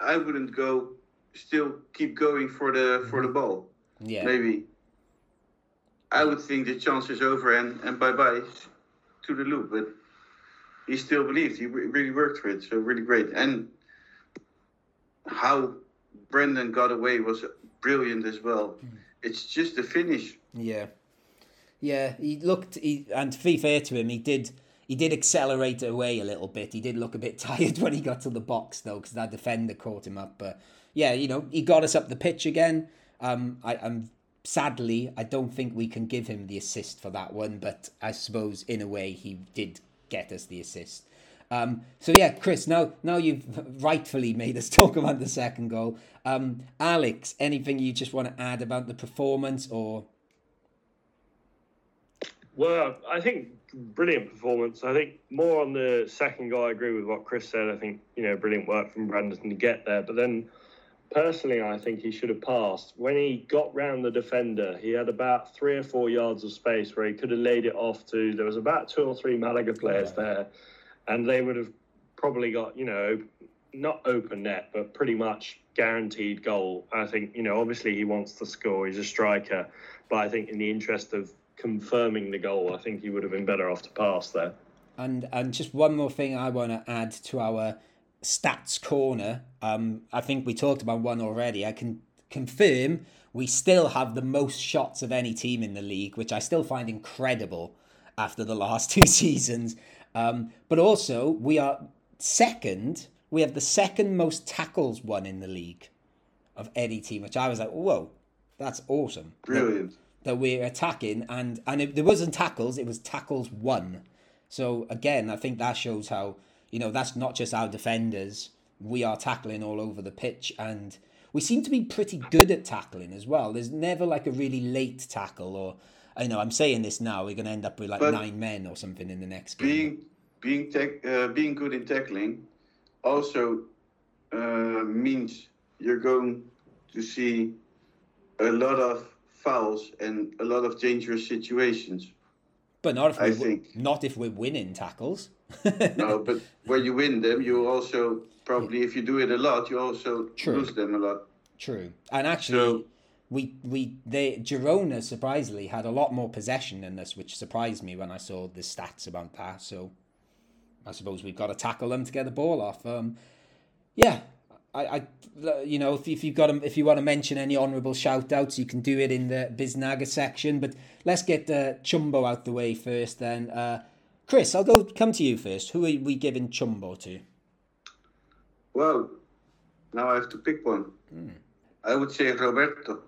I wouldn't go. Still keep going for the for the ball. yeah. Maybe. I would think the chance is over and, and bye bye to the loop. But he still believed. He re- really worked for it. So really great. And how Brendan got away was brilliant as well. It's just the finish. Yeah, yeah. He looked, he, and to be fair to him, he did. He did accelerate away a little bit. He did look a bit tired when he got to the box, though, because that defender caught him up. But yeah, you know, he got us up the pitch again. Um, I, I'm sadly, I don't think we can give him the assist for that one, but I suppose in a way he did get us the assist. Um, so yeah, Chris, now now you've rightfully made us talk about the second goal. Um, Alex, anything you just want to add about the performance or? Well, I think brilliant performance. I think more on the second goal. I agree with what Chris said. I think you know brilliant work from Brandon to get there. But then personally, I think he should have passed. When he got round the defender, he had about three or four yards of space where he could have laid it off to. There was about two or three Malaga players Yeah. there, and they would have probably got you know not open net, but pretty much guaranteed goal. I think you know obviously he wants to score. He's a striker, but I think in the interest of confirming the goal, I think he would have been better off to pass there. And and just one more thing I want to add to our stats corner. Um, I think we talked about one already. I can confirm we still have the most shots of any team in the league, which I still find incredible after the last two seasons. Um, but also we are second. We have the second most tackles won in the league of any team, which I was like, whoa, that's awesome. Brilliant. that we're attacking and and it, there wasn't tackles it was tackles won so again i think that shows how you know that's not just our defenders. We are tackling all over the pitch and we seem to be pretty good at tackling as well. There's never like a really late tackle or i know i'm saying this now we're going to end up with like But nine men or something in the next game. Being being tech, uh, being good in tackling also uh, means you're going to see a lot of fouls and a lot of dangerous situations. But not if we, think- not if we're winning tackles No, but when you win them, you also probably, if you do it a lot, you also True. lose them a lot. True, and actually, So- we we they Girona surprisingly had a lot more possession than us, which surprised me when I saw the stats about that. So, I suppose we've got to tackle them to get the ball off. Um, yeah, I, I you know if, if you've got 'em- if you want to mention any honourable shout outs, you can do it in the Biznaga section. But let's get the Chumbo out the way first. Then, uh, Chris, I'll go come to you first. Who are we giving Chumbo to? Well, now I have to pick one. I would say Roberto.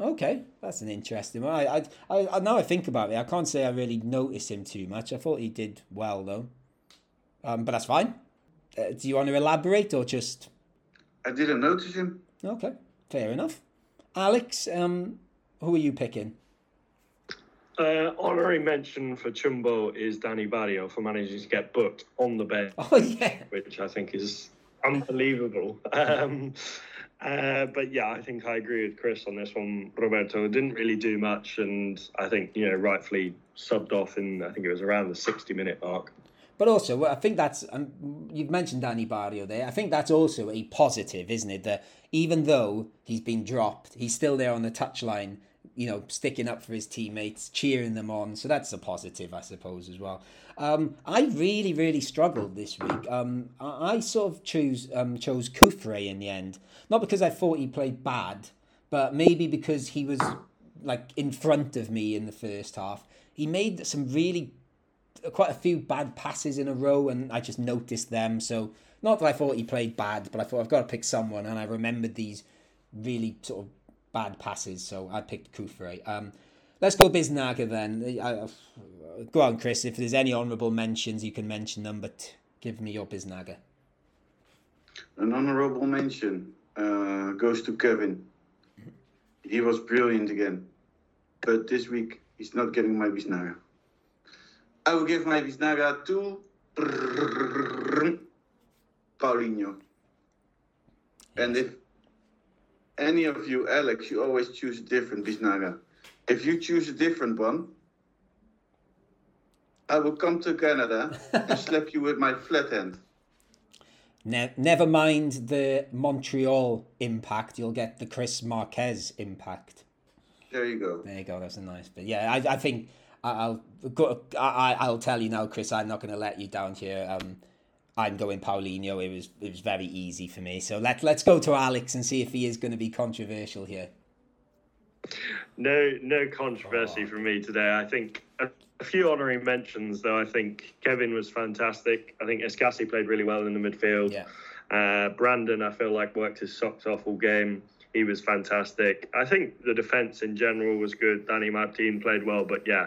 Okay, that's an interesting one. I, I, I, now I think about it, I can't say I really noticed him too much. I thought he did well though, um, but that's fine. Uh, do you want to elaborate or just I didn't notice him. okay? Fair enough. Alex, um, who are you picking? Uh, honorary mention for Chumbo is Danny Barrio for managing to get booked on the bench. Oh yeah, which I think is unbelievable. Um, uh, but yeah, I think I agree with Chris on this one. Roberto didn't really do much, and I think you know rightfully subbed off in I think it was around the sixty minute mark. But also I think that's um, you've mentioned Danny Barrio there. I think that's also a positive, isn't it? That even though he's been dropped, he's still there on the touchline. You know, sticking up for his teammates, cheering them on. So that's a positive, I suppose, as well. Um, I really, really struggled this week. Um, I, I sort of choose um, chose Kufre in the end, not because I thought he played bad, but maybe because he was like in front of me in the first half. He made some really quite a few bad passes in a row, and I just noticed them. So not that I thought he played bad, but I thought I've got to pick someone, and I remembered these really sort of bad passes, so I picked Kufre. Um, let's go Biznaga then. I, I, go on, Chris. If there's any honourable mentions, you can mention them, but give me your Biznaga. An honorable mention uh, goes to Kevin. He was brilliant again. But this week, he's not getting my Biznaga. I will give my Biznaga to Paulinho. And if any of you, Alex, you always choose a different Biznaga. If you choose a different one, I will come to Canada and slap you with my flat hand. Ne- never mind the Montreal impact, you'll get the Chris Marquez impact. There you go. There you go. That's a nice bit. Yeah, I, I think I'll go. I, I'll tell you now, Chris. I'm not going to let you down here. Um, I'm going Paulinho. It was it was very easy for me. So let let's go to Alex and see if he is going to be controversial here. No, no controversy from me today. I think a, a few honorary mentions, though. I think Kevin was fantastic. I think Escassi played really well in the midfield. Yeah. Uh, Brandon, I feel like worked his socks off all game. He was fantastic. I think the defense in general was good. Danny Martin played well, but yeah,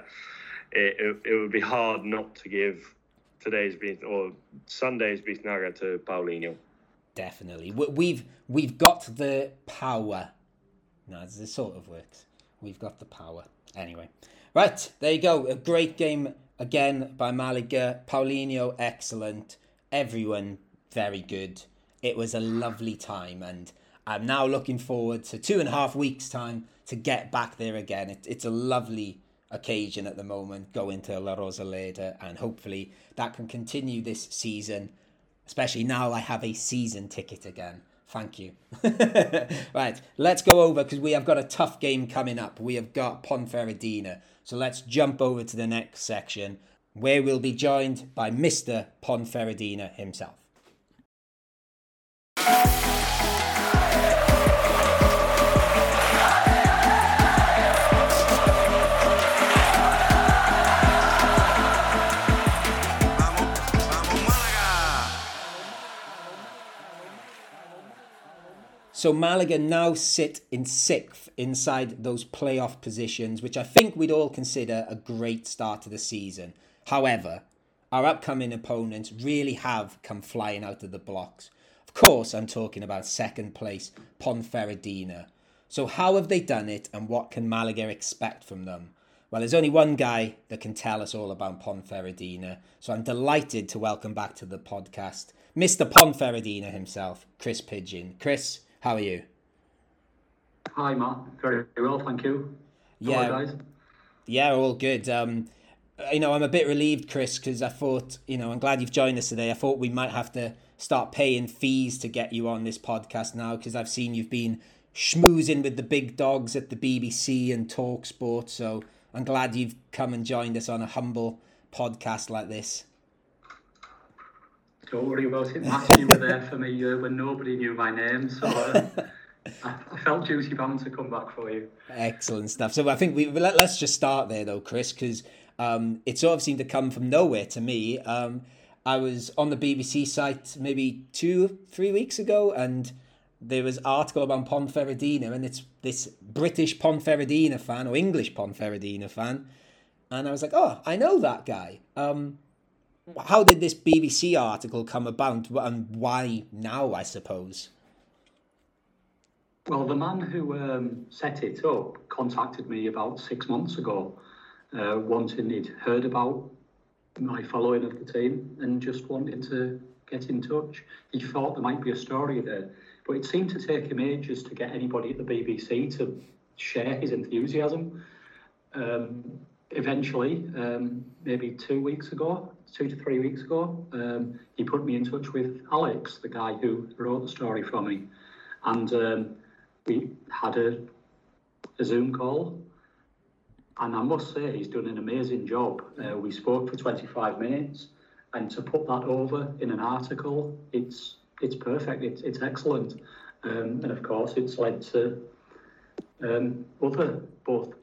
it, it, it would be hard not to give today's beat or Sunday's Biznaga to Paulinho. Definitely, We- we've we've got the power. No, this sort of works. We've got the power. Anyway, right there you go. A great game again by Malaga. Paulinho, excellent. Everyone very good. It was a lovely time, and I'm now looking forward to two and a half weeks' time to get back there again. It, it's a lovely occasion at the moment going to La Rosaleda, and hopefully that can continue this season, especially now I have a season ticket again. Thank you. right, let's go over because we have got a tough game coming up. We have got Ponferradina. So let's jump over to the next section where we'll be joined by Mr. Ponferradina himself. So Malaga now sit in sixth inside those playoff positions, which I think we'd all consider a great start to the season. However, our upcoming opponents really have come flying out of the blocks. Of course, I'm talking about second place Ponferradina. So how have they done it and what can Malaga expect from them? Well, there's only one guy that can tell us all about Ponferradina, so I'm delighted to welcome back to the podcast Mr. Ponferradina himself, Chris Pigeon. Chris, how are you? Hi, Matt. Very well, thank you. Yeah. Guys. Yeah, all good. Um, you know, I'm a bit relieved, Chris, because I thought, you know, I'm glad you've joined us today. I thought we might have to start paying fees to get you on this podcast now, because I've seen you've been schmoozing with the big dogs at the BBC and Talk Sport. So I'm glad you've come and joined us on a humble podcast like this. Don't worry about it, Matt. You were there for me uh, when nobody knew my name, so uh, I, I felt duty bound to come back for you. Excellent stuff. So I think we let, let's just start there though, Chris, because um, it sort of seemed to come from nowhere to me. Um, I was on the BBC site maybe two, three weeks ago, and there was article about Ponferradina, and it's this British Ponferradina fan or English Ponferradina fan, and I was like, oh, I know that guy. Um, how did this BBC article come about, and why now? I suppose. Well, the man who um, set it up contacted me about six months ago, uh, wanting he'd heard about my following of the team and just wanting to get in touch. He thought there might be a story there, but it seemed to take him ages to get anybody at the BBC to share his enthusiasm. Um, eventually, um, maybe two weeks ago, two to three weeks ago, um, he put me in touch with Alex, the guy who wrote the story for me, and um, we had a, a Zoom call. And I must say, he's done an amazing job. Uh, we spoke for 25 minutes, and to put that over in an article, it's it's perfect. It's it's excellent, um, and of course, it's led to um, other both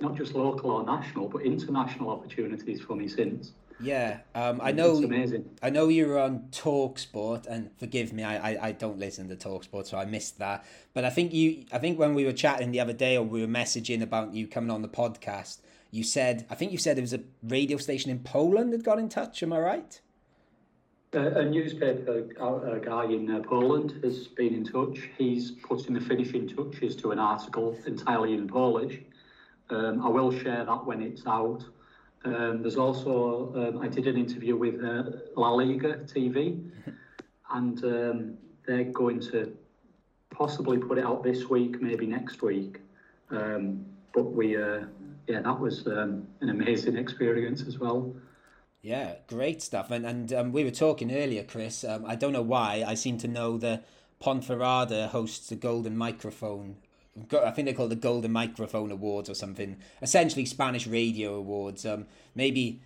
not just local or national, but international opportunities for me since. Yeah, um, I It's know. amazing. I know you were on Talk Sport, and forgive me, I, I, I don't listen to Talk Sport, so I missed that. But I think you, I think when we were chatting the other day, or we were messaging about you coming on the podcast, you said, I think you said it was a radio station in Poland that got in touch. Am I right? Uh, a newspaper a guy in uh, Poland has been in touch. He's putting the finishing touches to an article entirely in Polish. Um, I will share that when it's out. Um, there's also, um, I did an interview with uh, La Liga TV, and um, they're going to possibly put it out this week, maybe next week. Um, but we, uh, yeah, that was um, an amazing experience as well. Yeah, great stuff. And and um, we were talking earlier, Chris. Um, I don't know why. I seem to know that Ponferrada hosts the Golden Microphone. I think they call it the Golden Microphone Awards or something. Essentially, Spanish radio awards. Um, maybe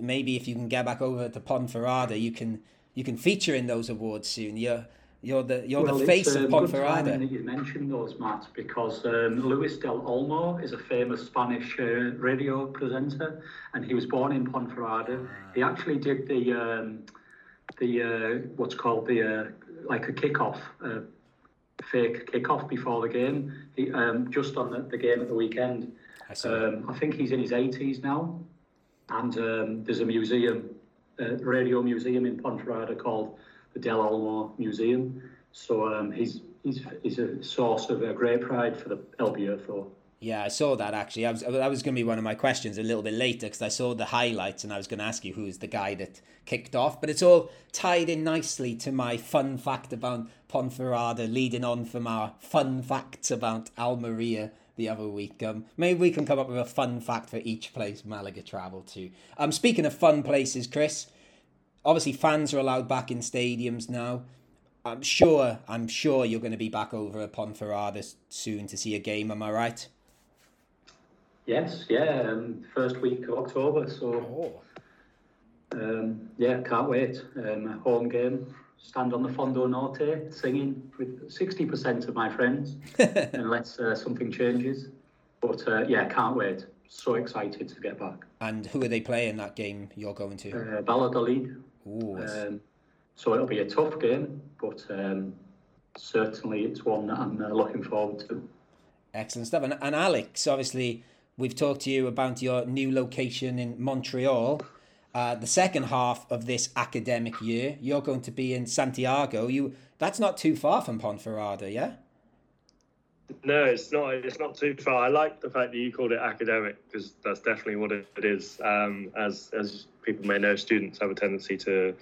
maybe if you can get back over to Ponferrada, you can you can feature in those awards soon. You're you're the you're the face it's, of good Ponferrada. that you mentioned those, Matt, because um, Luis del Olmo is a famous Spanish uh, radio presenter, and he was born in Ponferrada. He actually did the um, the uh, what's called the uh, like a kickoff, uh, fake kickoff before the game. He um, just on the, the game at the weekend. I. Um, I think he's in his 80s now, and um, there's a museum, a radio museum in Ponferrada called the Del Olmo Museum. So um, he's he's he's a source of uh, great pride for the El Bierzo. Yeah, I saw that actually. I was that was going to be one of my questions a little bit later because I saw the highlights and I was going to ask you who's the guy that kicked off. But it's all tied in nicely to my fun fact about Ponferrada, leading on from our fun facts about Almeria the other week. Um, maybe we can come up with a fun fact for each place Malaga travel to. Um, speaking of fun places, Chris, obviously fans are allowed back in stadiums now. I'm sure, I'm sure you're going to be back over at Ponferrada soon to see a game. Am I right? Yes, yeah, um, first week of October. So um, yeah, can't wait. Um, home game. Stand on the Fondo Norte, singing with sixty percent of my friends, unless uh, something changes. But uh, yeah, can't wait. So excited to get back. And who are they playing that game you're going to? Uh, Valladolid. Ooh, Um, so it'll be a tough game, but um, certainly it's one that I'm uh, looking forward to. Excellent stuff. And, and Alex, obviously, we've talked to you about your new location in Montreal. Uh, the second half of this academic year, you're going to be in Santiago. You that's not too far from Ponferrada, yeah? No, it's not. It's not too far. I like the fact that you called it academic because that's definitely what it is. Um, as as people may know, students have a tendency to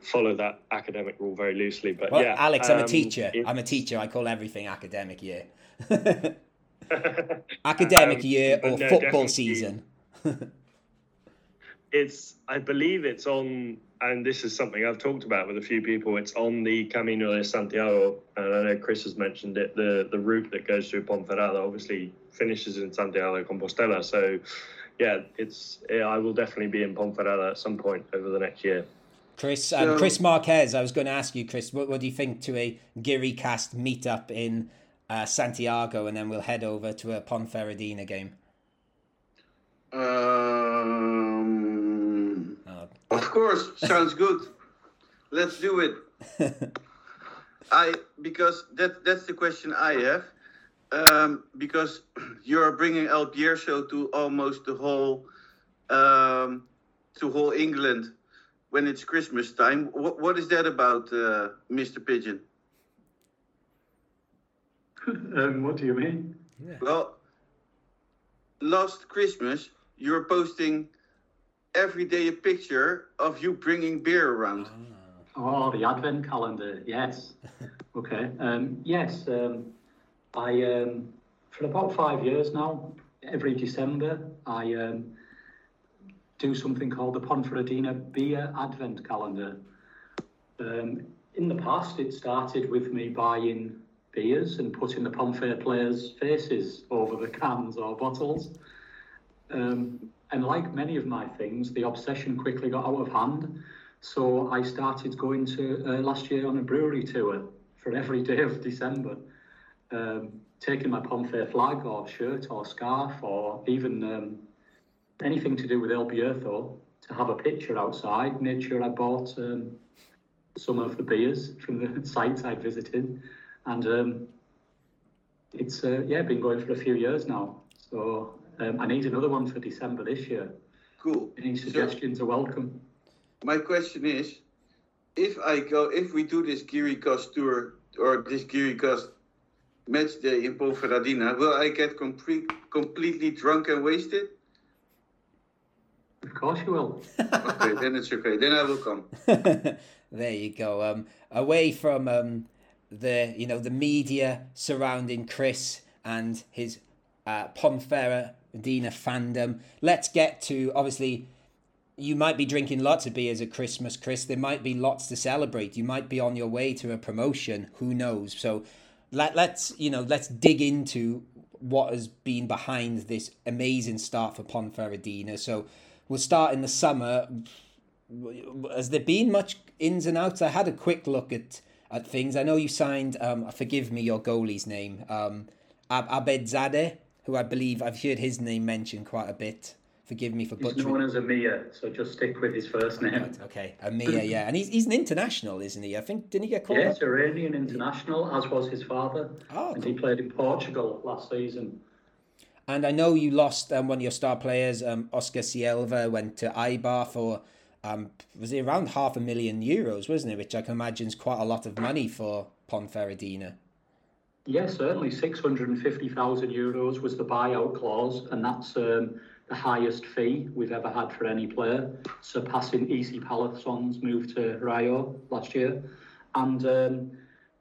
follow that academic rule very loosely. But Well, yeah, Alex, I'm a um, teacher. I'm a teacher. I call everything academic year. academic Um, year or no, football season. It's, I believe it's on, and this is something I've talked about with a few people. It's on the Camino de Santiago, and I know Chris has mentioned it. The the route that goes through Ponferrada obviously finishes in Santiago de Compostela. So, yeah, it's. Yeah, I will definitely be in Ponferrada at some point over the next year. Chris, um, So- Chris Marquez, I was going to ask you, Chris, what, what do you think to a Guiri Cast meetup in uh, Santiago and then we'll head over to a Ponferradina game? Um, Oh, of course, sounds good. Let's do it. I because that that's the question I have. Um, because you're bringing El Bierzo to almost the whole um, to whole England when it's Christmas time. What what is that about, uh, Mr. Pigeon? um, what do you mean? Well, last Christmas you were posting every day a picture of you bringing beer around. Oh, the advent calendar. Yes. Okay. Um, yes. Um, I um, for about five years now. Every December, I um, do something called the Ponferradina Beer Advent Calendar. Um, in the past, it started with me buying beers and putting the Ponfair players' faces over the cans or bottles. Um, and like many of my things, the obsession quickly got out of hand. So I started going to uh, last year on a brewery tour for every day of December, um, taking my Pomfair flag or shirt or scarf or even um, anything to do with El Bierzo to have a picture outside. Made sure I bought um, some of the beers from the sites I'd visited, and um, it's uh, yeah been going for a few years now. So um, I need another one for December this year. Cool. Any So- suggestions are welcome. my question is if I go, if we do this Guiri Cast tour or this Guiri Cast match day in Ponferradina, will I get complete, completely drunk and wasted? Of course you will. Okay, then it's okay. Then I will come. there you go. Um, away from um, the you know the media surrounding Chris and his uh, Ponferradina fandom. Let's get to obviously. You might be drinking lots of beers at Christmas, Chris. There might be lots to celebrate. You might be on your way to a promotion. Who knows? So, let let's you know let's dig into what has been behind this amazing start for Ponferradina. So, we'll start in the summer has there been much ins and outs? I had a quick look at at things. I know you signed. Um, forgive me, your goalie's name, um, Ab- Abedzadeh, who I believe I've heard his name mentioned quite a bit. Forgive me for He's butchering. known as Amir, so just stick with his first name. Right, okay, Amir, yeah, and he's he's an international, isn't he? I think didn't he get called Yes, up? Iranian international, as was his father. Oh, and cool. he played in Portugal last season. And I know you lost um, one of your star players, um, Oscar Sielva, went to Eibar for um, was it around half a million euros, wasn't it? Which I can imagine is quite a lot of money for Ponferradina. Yes, certainly. 650,000 euros was the buyout clause, and that's um, the highest fee we've ever had for any player, surpassing Isi Palazon's move to Rayo last year. And um,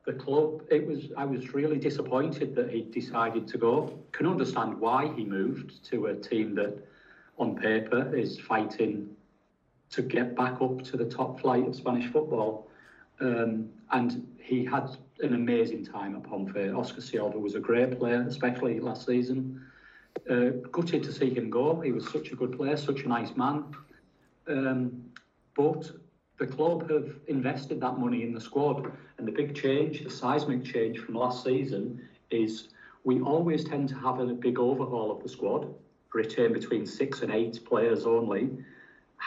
the club, it was I was really disappointed that he decided to go. Can understand why he moved to a team that, on paper, is fighting to get back up to the top flight of Spanish football. Um, and he had an amazing time at Pomfret. Oscar Sielva was a great player, especially last season. Uh, gutted to see him go. He was such a good player, such a nice man. Um, but the club have invested that money in the squad, and the big change, the seismic change from last season, is we always tend to have a big overhaul of the squad, retain between six and eight players only.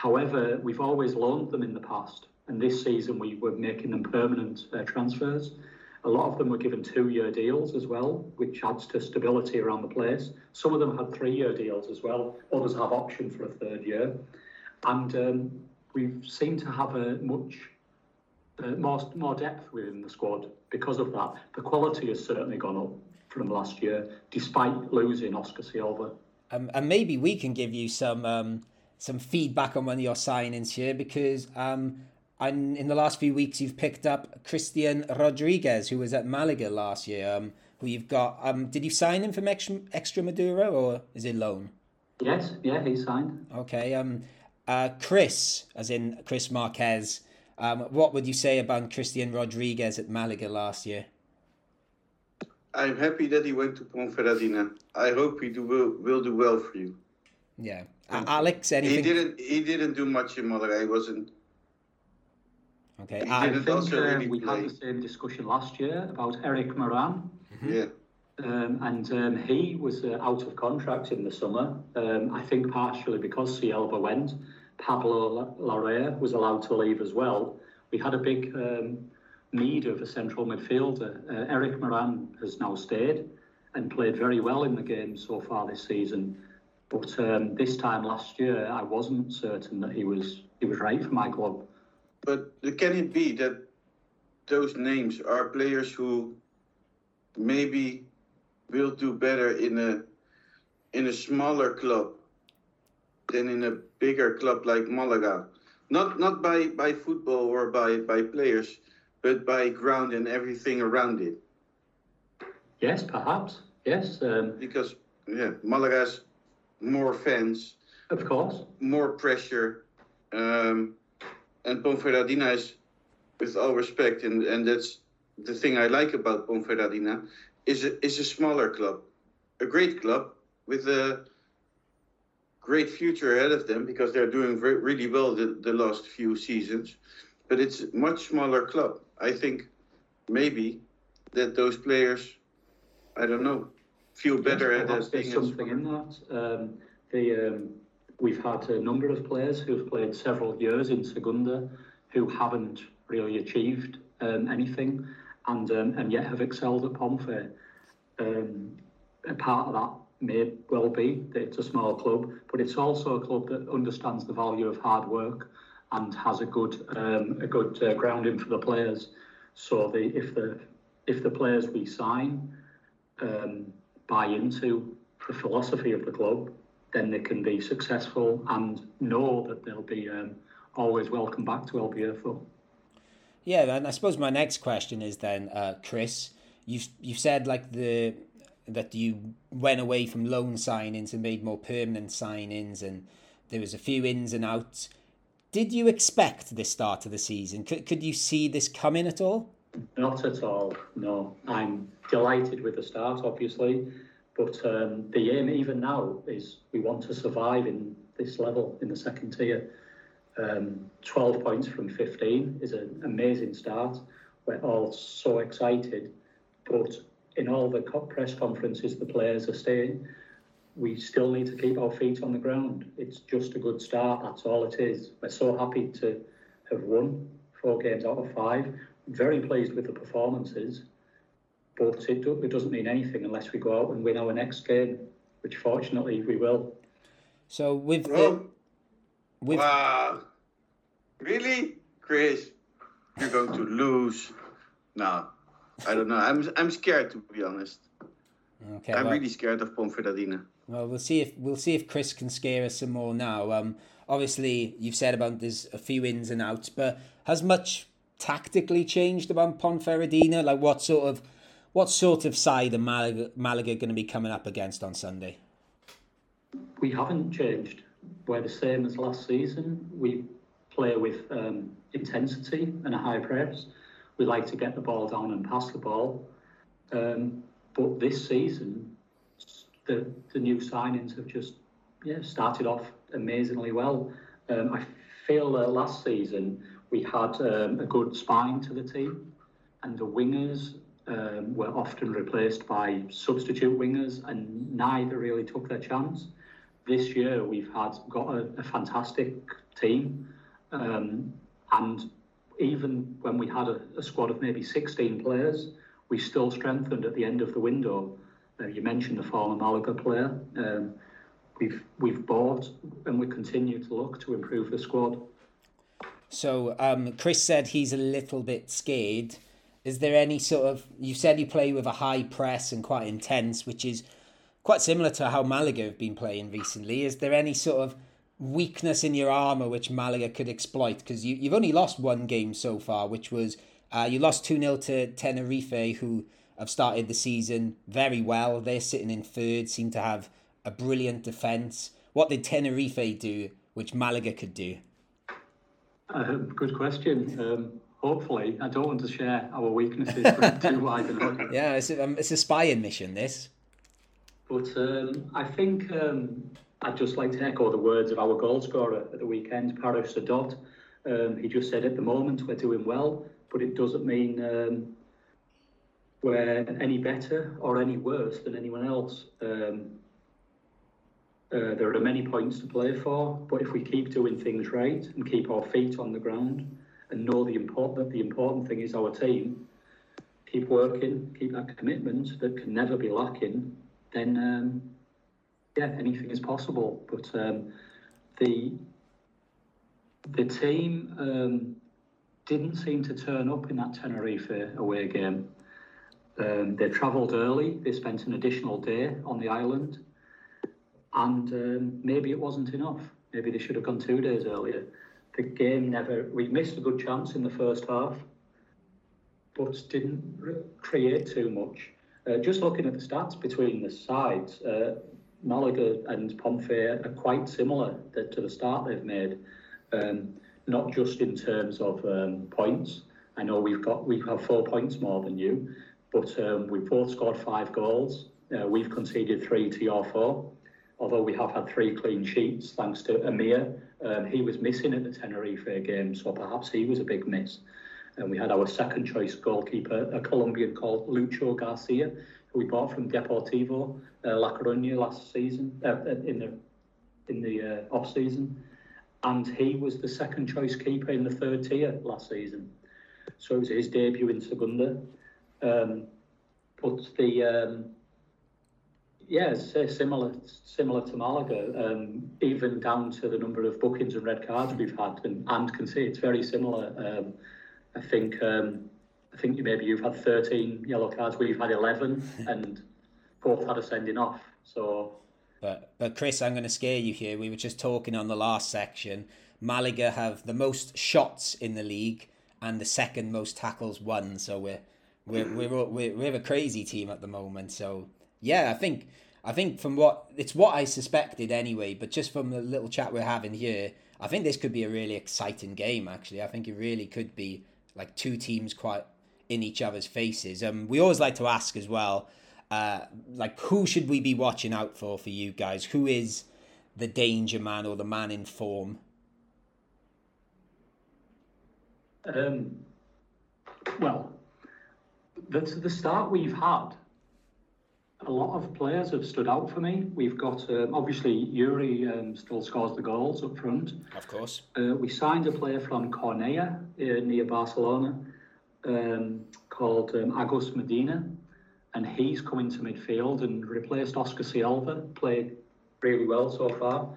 However, we've always loaned them in the past, and this season we were making them permanent uh, transfers. A lot of them were given two-year deals as well, which adds to stability around the place. Some of them had three-year deals as well. Others have option for a third year, and um, we seem to have a much uh, more more depth within the squad because of that. The quality has certainly gone up from last year, despite losing Oscar Sielva. Um, and maybe we can give you some um, some feedback on one of your signings here because um, and in the last few weeks you've picked up Christian Rodriguez, who was at Malaga last year. Um, who you've got? Um, did you sign him from Extra, Extremadura or is it loan? Yes, yeah, he signed. Okay. Um, uh, Chris, as in Chris Marquez. Um, what would you say about Christian Rodriguez at Malaga last year? I'm happy that he went to Ponferradina. I hope he do will, will do well for you. Yeah, Alex, He didn't he didn't do much in Malaga. He wasn't. Okay, he I didn't think also uh, really we play. had the same discussion last year about Erik Moran. Yeah. Um, and um, he was uh, out of contract in the summer. Um, I think partially because Sielva went. Pablo Larrea was allowed to leave as well. We had a big um, need of a central midfielder. Uh, Erik Moran has now stayed and played very well in the game so far this season. But um, this time last year, I wasn't certain that he was he was right for my club. But can it be that those names are players who maybe will do better in a in a smaller club than in a bigger club like Malaga? Not not by, by football or by, by players, but by ground and everything around it. Yes, perhaps. Yes, um, Because yeah, Malaga has more fans, of course. more pressure, um, and Ponferradina is, with all respect, and, and that's the thing I like about Ponferradina, is a, is a smaller club, a great club with a great future ahead of them because they're doing very, really well the, the last few seasons, but it's a much smaller club. I think maybe that those players, I don't know, feel better Yes, at there's being something in that. Um, the um, we've had a number of players who've played several years in Segunda who haven't really achieved um, anything, and um, and yet have excelled at Pomfret. Um, a part of that may well be that it's a small club, but it's also a club that understands the value of hard work and has a good um, a good uh, grounding for the players. So the if the if the players we sign um, buy into the philosophy of the club, then they can be successful and know that they'll be um, always welcome back to El Bierzo. Yeah, and I suppose my next question is then, uh, Chris, you've you've said like the that you went away from loan signings and made more permanent signings, and there was a few ins and outs. Did you expect this start of the season? Could could you see this coming at all? Not at all, no. I'm delighted with the start, obviously, but um, the aim even now is we want to survive in this level, in the second tier. Um, 12 points from 15 is an amazing start. We're all so excited, but in all the press conferences the players are saying, we still need to keep our feet on the ground. It's just a good start, that's all it is. We're so happy to have won four games out of five. Very pleased with the performances, but it, do, it doesn't mean anything unless we go out and win our next game, which fortunately we will. So with the, with wow. Really? Chris, you're going to lose. No. I don't know. I'm I'm scared to be honest. Okay, I'm well, really scared of Ponferradina. well, we'll see if we'll see if Chris can scare us some more now. Um, obviously you've said about there's a few ins and outs, but has much tactically changed about Ponferradina? Like what sort of what sort of side are Malaga, Malaga going to be coming up against on Sunday? We haven't changed. We're the same as last season. We play with um, intensity and a high press. We like to get the ball down and pass the ball. Um, but this season, the the new signings have just yeah started off amazingly well. Um, I feel that last season we had um, a good spine to the team, and the wingers um, were often replaced by substitute wingers, and neither really took their chance. This year we've had got a, a fantastic team, um, and even when we had a, a squad of maybe 16 players, we still strengthened at the end of the window. Uh, you mentioned the former Malaga player. Um, we've we've bought and we continue to look to improve the squad. So um, Chris said he's a little bit scared. Is there any sort of you said you play with a high press and quite intense, which is quite similar to how Malaga have been playing recently. Is there any sort of weakness in your armour which Malaga could exploit? Because you, you've only lost one game so far, which was uh, you lost 2 0 to Tenerife, who have started the season very well. They're sitting in third, seem to have a brilliant defence. What did Tenerife do which Malaga could do? Um, good question. Um, hopefully, I don't want to share our weaknesses too wide. Yeah, it's a, um, it's a spying mission, this. But um, I think um, I'd just like to echo the words of our goal scorer at the weekend, Paris Adot. Um, he just said at the moment we're doing well, but it doesn't mean um, we're any better or any worse than anyone else. Um, uh, there are many points to play for, but if we keep doing things right and keep our feet on the ground and know the important the important thing is our team, keep working, keep that commitment that can never be lacking, then um, yeah, anything is possible. But um, the the team um, didn't seem to turn up in that Tenerife away game. Um, they travelled early. They spent an additional day on the island, and um, maybe it wasn't enough. Maybe they should have gone two days earlier. The game never. We missed a good chance in the first half, but didn't re- create too much. Uh, just looking at the stats between the sides, uh, Malaga and Pompey are quite similar to the start they've made. Um, not just in terms of um, points. I know we've got we have four points more than you, but um, we've both scored five goals. Uh, we've conceded three to your four. Although we have had three clean sheets thanks to Amir, um, he was missing at the Tenerife game, so perhaps he was a big miss. And we had our second choice goalkeeper, a Colombian called Lucho Garcia, who we bought from Deportivo uh, La Coruña last season, uh, in the in the uh, off season, and he was the second choice keeper in the third tier last season. So it was his debut in Segunda. Um, but the um, yeah, uh, similar similar to Malaga, um, even down to the number of bookings and red cards we've had, and, and can see it's very similar. Um, I think um, I think maybe you've had 13 yellow cards, we've had 11, and both had a sending off. So But but Chris, I'm going to scare you here. We were just talking on the last section. Malaga have the most shots in the league and the second most tackles won. So we're we're we're we're, we're a crazy team at the moment. So yeah, I think I think from what it's what I suspected anyway. But just from the little chat we're having here, I think this could be a really exciting game. Actually, I think it really could be like two teams quite in each other's faces. Um, we always like to ask as well uh, like who should we be watching out for for you guys? Who is the danger man or the man in form? Um, well, the, the start we've had, a lot of players have stood out for me. We've got, um, obviously, Yuri um, still scores the goals up front. Of course. Uh, we signed a player from Cornellà uh, near Barcelona um, called um, Agus Medina, and he's come into midfield and replaced Oscar Sielva, played really well so far.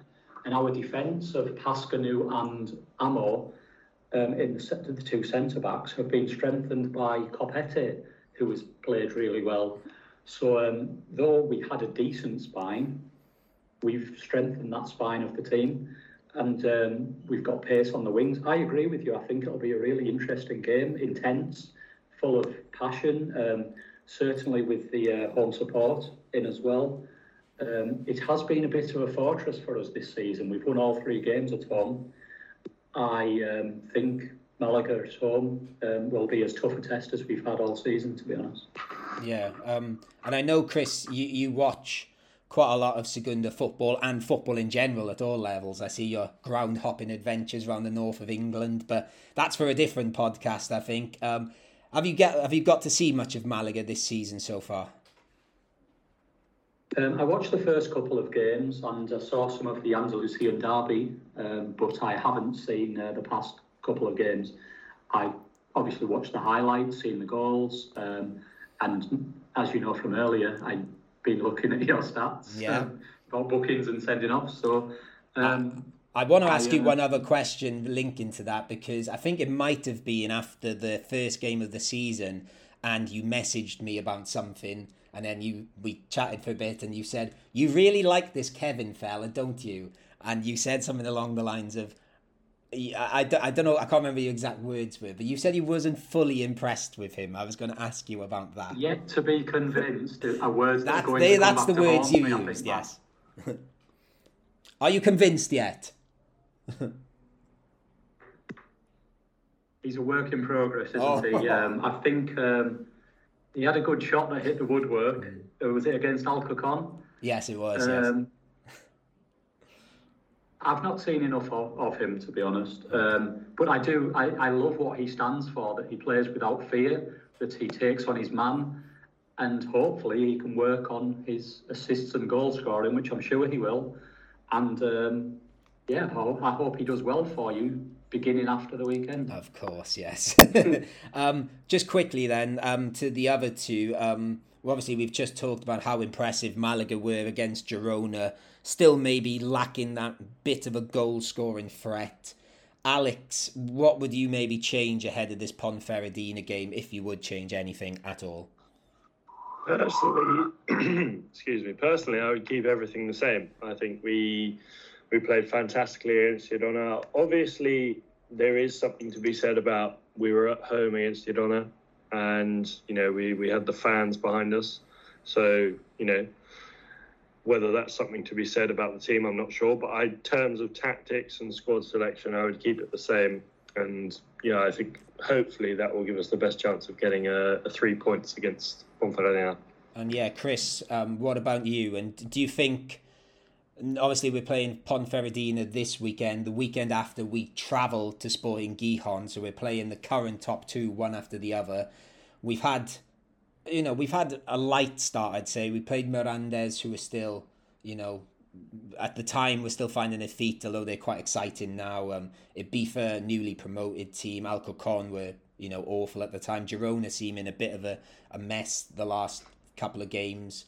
And our defence of Pascanu and Amo um, in the, set- of the two centre backs have been strengthened by Copete, who has played really well. So um, though we had a decent spine, we've strengthened that spine of the team, and um, we've got pace on the wings. I agree with you. I think it'll be a really interesting game, intense, full of passion. Um, certainly with the uh, home support in as well. Um, it has been a bit of a fortress for us this season. We've won all three games at home. I um, think Malaga at home um, will be as tough a test as we've had all season, to be honest. Yeah, um, and I know Chris, you, you watch quite a lot of Segunda football and football in general at all levels. I see your ground hopping adventures around the north of England, but that's for a different podcast, I think. Um, have you get have you got to see much of Malaga this season so far? Um, I watched the first couple of games and I saw some of the Andalusian derby, um, but I haven't seen uh, the past couple of games. I obviously watched the highlights, seen the goals, um, and as you know from earlier, I've been looking at your stats Yeah. um, about bookings and sending off. So um, I want to ask I, you uh, one other question linking to that because I think it might have been after the first game of the season and you messaged me about something and then you we chatted for a bit and you said you really like this Kevin fella, don't you? And you said something along the lines of I, I, I don't know, I can't remember your exact words were, but you said you wasn't fully impressed with him. I was going to ask you about that. yet to be convinced are words that are That's, going they, that's the words you me, used, yes. Are you convinced yet? He's a work in progress, isn't Oh. he? Um, I think um, he had a good shot that hit the woodwork. Mm. Uh, Was it against Alcorcón? Yes, it was, yes. I've not seen enough of, of him, to be honest. Um, but I do, I, I love what he stands for, that he plays without fear, that he takes on his man, and hopefully he can work on his assists and goal scoring, which I'm sure he will. And um, yeah, I, I hope he does well for you beginning after the weekend. Of course, yes. um, just quickly then um, to the other two. Um, well, obviously, we've just talked about how impressive Malaga were against Girona. Still, maybe lacking that bit of a goal scoring threat. Alex, what would you maybe change ahead of this Ponferradina game if you would change anything at all? Personally, excuse me. Personally, I would keep everything the same. I think we we played fantastically against Girona. Obviously, there is something to be said about we were at home against Girona, and you know we we had the fans behind us. So you know whether that's something to be said about the team, I'm not sure. But I, in terms of tactics and squad selection, I would keep it the same. And yeah, I think hopefully that will give us the best chance of getting a, a three points against Ponferrada. And yeah, Chris, um, what about you? And do you think? Obviously, we're playing Ponferradina this weekend. The weekend after, we travel to Sporting Gijon, so we're playing the current top two, one after the other. We've had, you know, we've had a light start. I'd say we played Mirandes, who are still, you know, at the time we're still finding their feet, although they're quite exciting now. Um, Ibiza, newly promoted team. Alcorcón were, you know, awful at the time. Girona seeming a bit of a, a mess the last couple of games.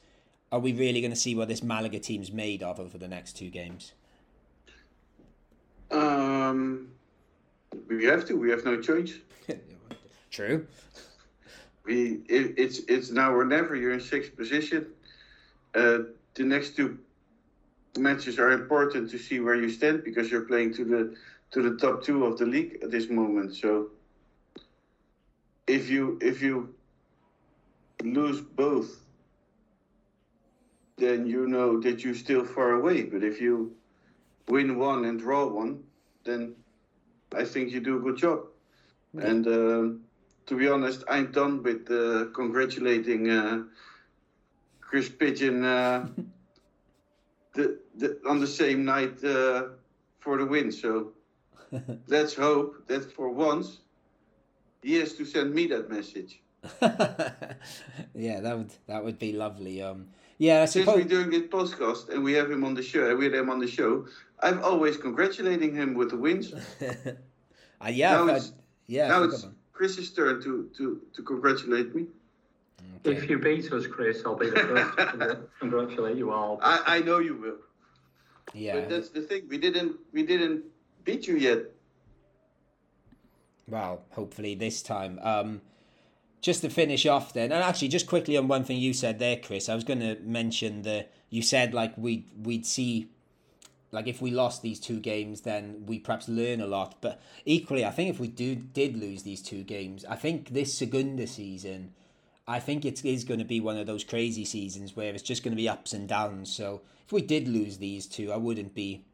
Are we really going to see what this Malaga team's made of over the next two games? Um, we have to. We have no choice. True. We it, it's it's now or never. You're in sixth position. Uh, the next two matches are important to see where you stand because you're playing to the to the top two of the league at this moment. So if you if you lose both, then you know that you're still far away. But if you win one and draw one, then I think you do a good job. And um, to be honest, I'm done with uh, congratulating uh, Chris Pigeon uh, the, the, on the same night uh, for the win. So let's hope that for once he has to send me that message. yeah, that would that would be lovely. Um, yeah, I Since we're doing this podcast and we have him on the show, we have him on the show, I'm always congratulating him with the wins. Uh, yeah, now yeah. now it's. Chris's turn to, to, to congratulate me. If you beat us, Chris, I'll be the first to congratulate you all. I, I know you will. Yeah, But that's the thing. We didn't we didn't beat you yet. well, hopefully this time. Um, just to finish off then, and actually just quickly on one thing you said there, Chris, I was going to mention the you said like we would we'd see like if we lost these two games, then we perhaps learn a lot. But equally, I think if we do did lose these two games, I think this Segunda season, I think it is going to be one of those crazy seasons where it's just going to be ups and downs. So if we did lose these two, I wouldn't be,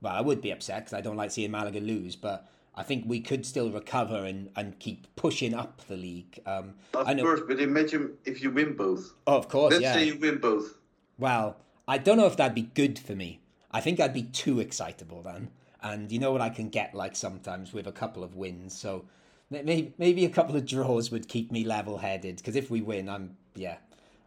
well, I would be upset because I don't like seeing Malaga lose, but. I think we could still recover and, and keep pushing up the league. Um, Of I know, course, but imagine if you win both. oh, of course, Let's yeah. say you win both. Well, I don't know if that'd be good for me. I think I'd be too excitable then. And you know what I can get like sometimes with a couple of wins. So maybe maybe a couple of draws would keep me level headed. Because if we win, I'm yeah,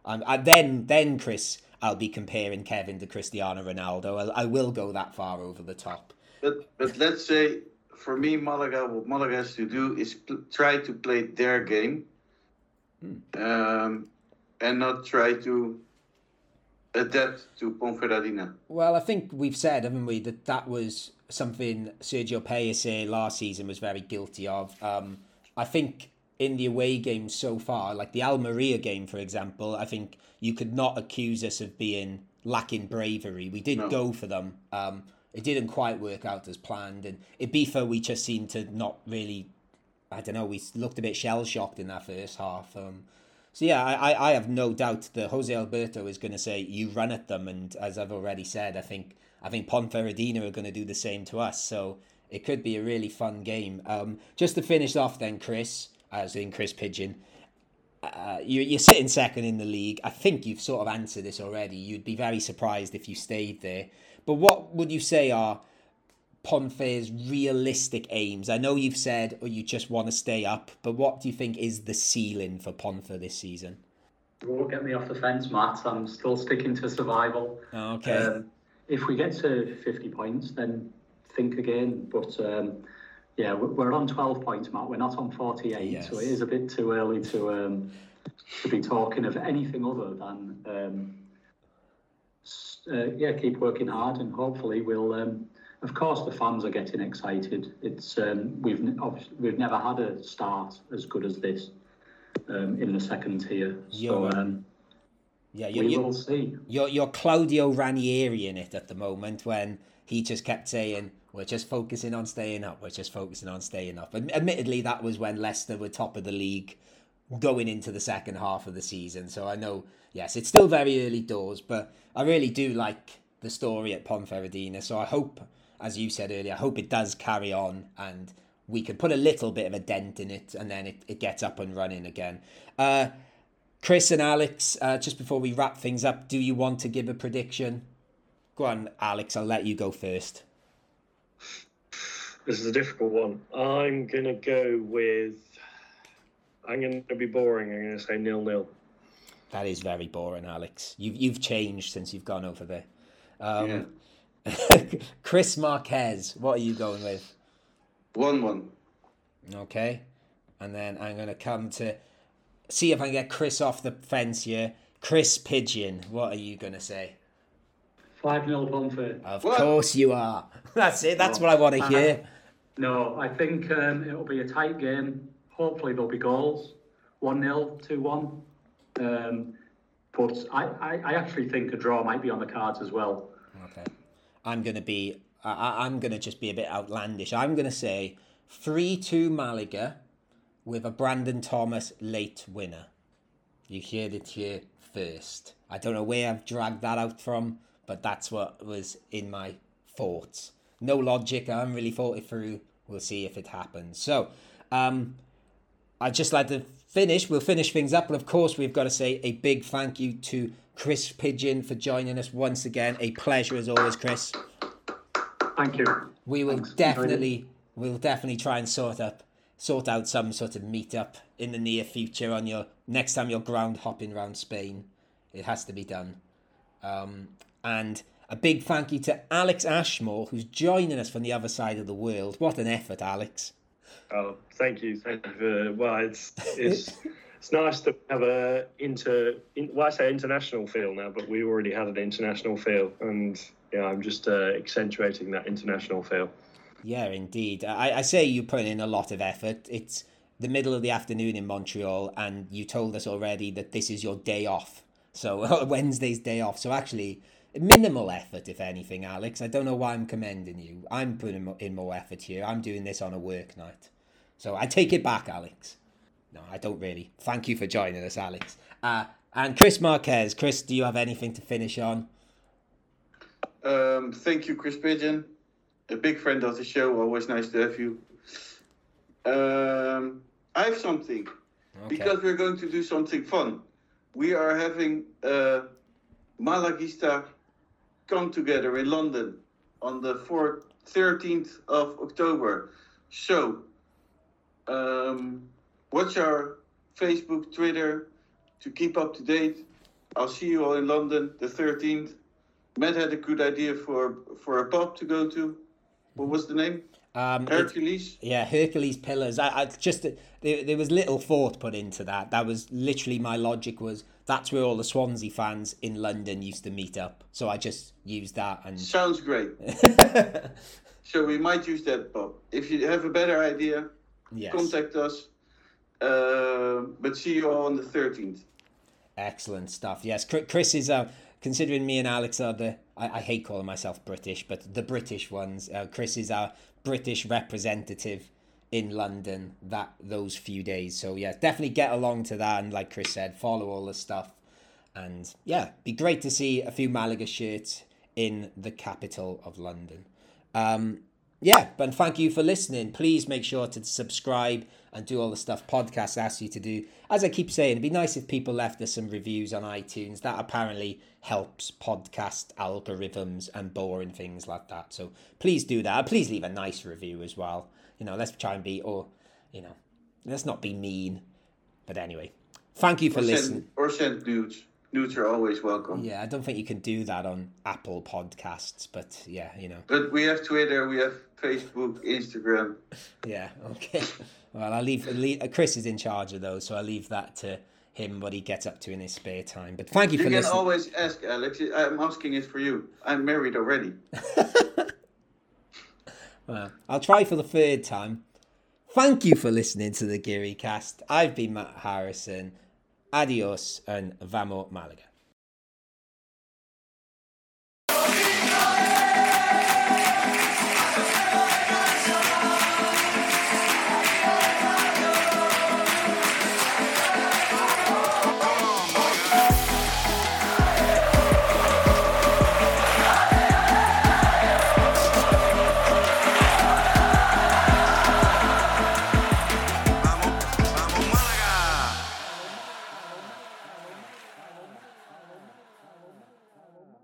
I'm I, then then Chris, I'll be comparing Kevin to Cristiano Ronaldo. I, I will go that far over the top. But but let's say for me, Malaga, what Malaga has to do is pl- try to play their game, um, and not try to adapt to Ponferradina. Well, I think we've said, haven't we, that that was something Sergio Pellicer last season was very guilty of. Um, I think in the away games so far, like the Almeria game, for example, I think you could not accuse us of being lacking bravery. We did No. go for them. Um, it didn't quite work out as planned, and Ibiza we just seemed to not really. I don't know. We looked a bit shell shocked in that first half. Um, so yeah, I, I- have no doubt that Jose Alberto is going to say you run at them, and as I've already said, I think I think Ponferradina are going to do the same to us. So it could be a really fun game. Um, just to finish off, then Chris, as in Chris Pigeon, uh, you, you're sitting second in the league. I think you've sort of answered this already. You'd be very surprised if you stayed there. But what would you say are Ponfer's realistic aims? I know you've said, or you just want to stay up, but what do you think is the ceiling for Ponfer this season? Won't get me off the fence, Matt. I'm still sticking to survival. Okay. Um, if we get to 50 points, then think again. But um, yeah, we- we're on 12 points, Matt. We're not on 48, Yes. so it is a bit too early to um, to be talking of anything other than um, uh, yeah, keep working hard, and hopefully we'll. Um, of course, the fans are getting excited. It's um, we've we've never had a start as good as this um, in the second tier. So um, yeah, we you're, you're, will see. you're, you're Claudio Ranieri in it at the moment when he just kept saying, we're just focusing on staying up, we're just focusing on staying up. And admittedly, that was when Leicester were top of the league going into the second half of the season. So I know, yes, it's still very early doors, but I really do like the story at Ponferradina. So I hope, as you said earlier, I hope it does carry on and we can put a little bit of a dent in it and then it, it gets up and running again. Uh, Chris and Alex, uh, just before we wrap things up, do you want to give a prediction? Go on, Alex, I'll let you go first. This is a difficult one. I'm gonna go with. I'm gonna be boring. I'm gonna say nil nil. That is very boring, Alex. You've you've changed since you've gone over there. Um, Chris Marquez, what are you going with? One one. Okay, and then I'm gonna come to see if I can get Chris off the fence here. Chris Pigeon, what are you gonna say? 5 0 Pomfret. Of What? course you are. That's it. That's what I want to hear. No, I think um, it'll be a tight game. Hopefully there'll be goals. 1 0, 2 1. Um, but I, I, I actually think a draw might be on the cards as well. I'm gonna be. I, I- I'm gonna just be a bit outlandish. I'm gonna say three-two Malaga, with a Brandon Thomas late winner. You heard it here first. I don't know where I've dragged that out from, but that's what was in my thoughts. No logic. I haven't really thought it through. We'll see if it happens. So, um, I'd just like to finish. We'll finish things up, And of course, we've got to say a big thank you to Chris Pigeon for joining us once again. A pleasure as always, Chris. Thank you. We will Thanks. definitely, we'll definitely try and sort up, sort out some sort of meetup in the near future on your next time you're ground hopping around Spain. It has to be done. Um, and a big thank you to Alex Ashmore, who's joining us from the other side of the world. What an effort, Alex. Oh, thank you. Thank you for, well, it's it's it's nice to have a inter. In, well, I say international feel now, but we already had an international feel, and yeah, I'm just uh, accentuating that international feel. Yeah, indeed. I, I say you put in a lot of effort. It's the middle of the afternoon in Montreal, and you told us already that this is your day off. So Wednesday's day off. So actually, minimal effort, if anything, Alex. I don't know why I'm commending you. I'm putting in more effort here. I'm doing this on a work night. So I take it back, Alex. No, I don't really. Thank you for joining us, Alex. Uh, and Chris Marquez. Chris, do you have anything to finish on? Um, thank you, Chris Pigeon, a big friend of the show. Always nice to have you. Um, I have something Okay. because we're going to do something fun. We are having uh, Malagista come together in London on the 4th, 13th of October. So, um, watch our Facebook, Twitter to keep up to date. I'll see you all in London the 13th. Matt had a good idea for for a pub to go to. What was the name? Um, it- Hercules. Yeah, Hercules Pillars. I, I just there, there was little thought put into that. That was literally my logic was that's where all the Swansea fans in London used to meet up. So I just used that and Sounds great. So we might use that pub. If you have a better idea, yes, contact us. Uh, but see you all on the 13th. excellent stuff. Yes, Chris is uh, considering me and Alex are the I, I hate calling myself British, but the British ones. Uh, Chris is our British representative in London that those few days. So yeah, definitely get along to that and like Chris said, follow all the stuff. And yeah, be great to see a few Malaga shirts in the capital of London. Um, yeah, but thank you for listening. Please make sure to subscribe and do all the stuff podcasts ask you to do. As I keep saying, it'd be nice if people left us some reviews on iTunes. That apparently helps podcast algorithms and boring things like that. So please do that. Please leave a nice review as well. You know, let's try and be, or, you know, let's not be mean. But anyway, thank you for listening. or send nudes. Nudes are always welcome. Yeah, I don't think you can do that on Apple Podcasts, but yeah, you know. But we have Twitter, we have Facebook, Instagram. Yeah, okay. Well, I'll leave, leave. Uh, Chris is in charge of those, so I'll leave that to him. What he gets up to in his spare time. But thank you You for can listening. always ask Alex. I'm asking it for you. I'm married already. Well, I'll try for the third time. Thank you for listening to the Guiri Cast. I've been Matt Harrison. Adios and vamos Malaga.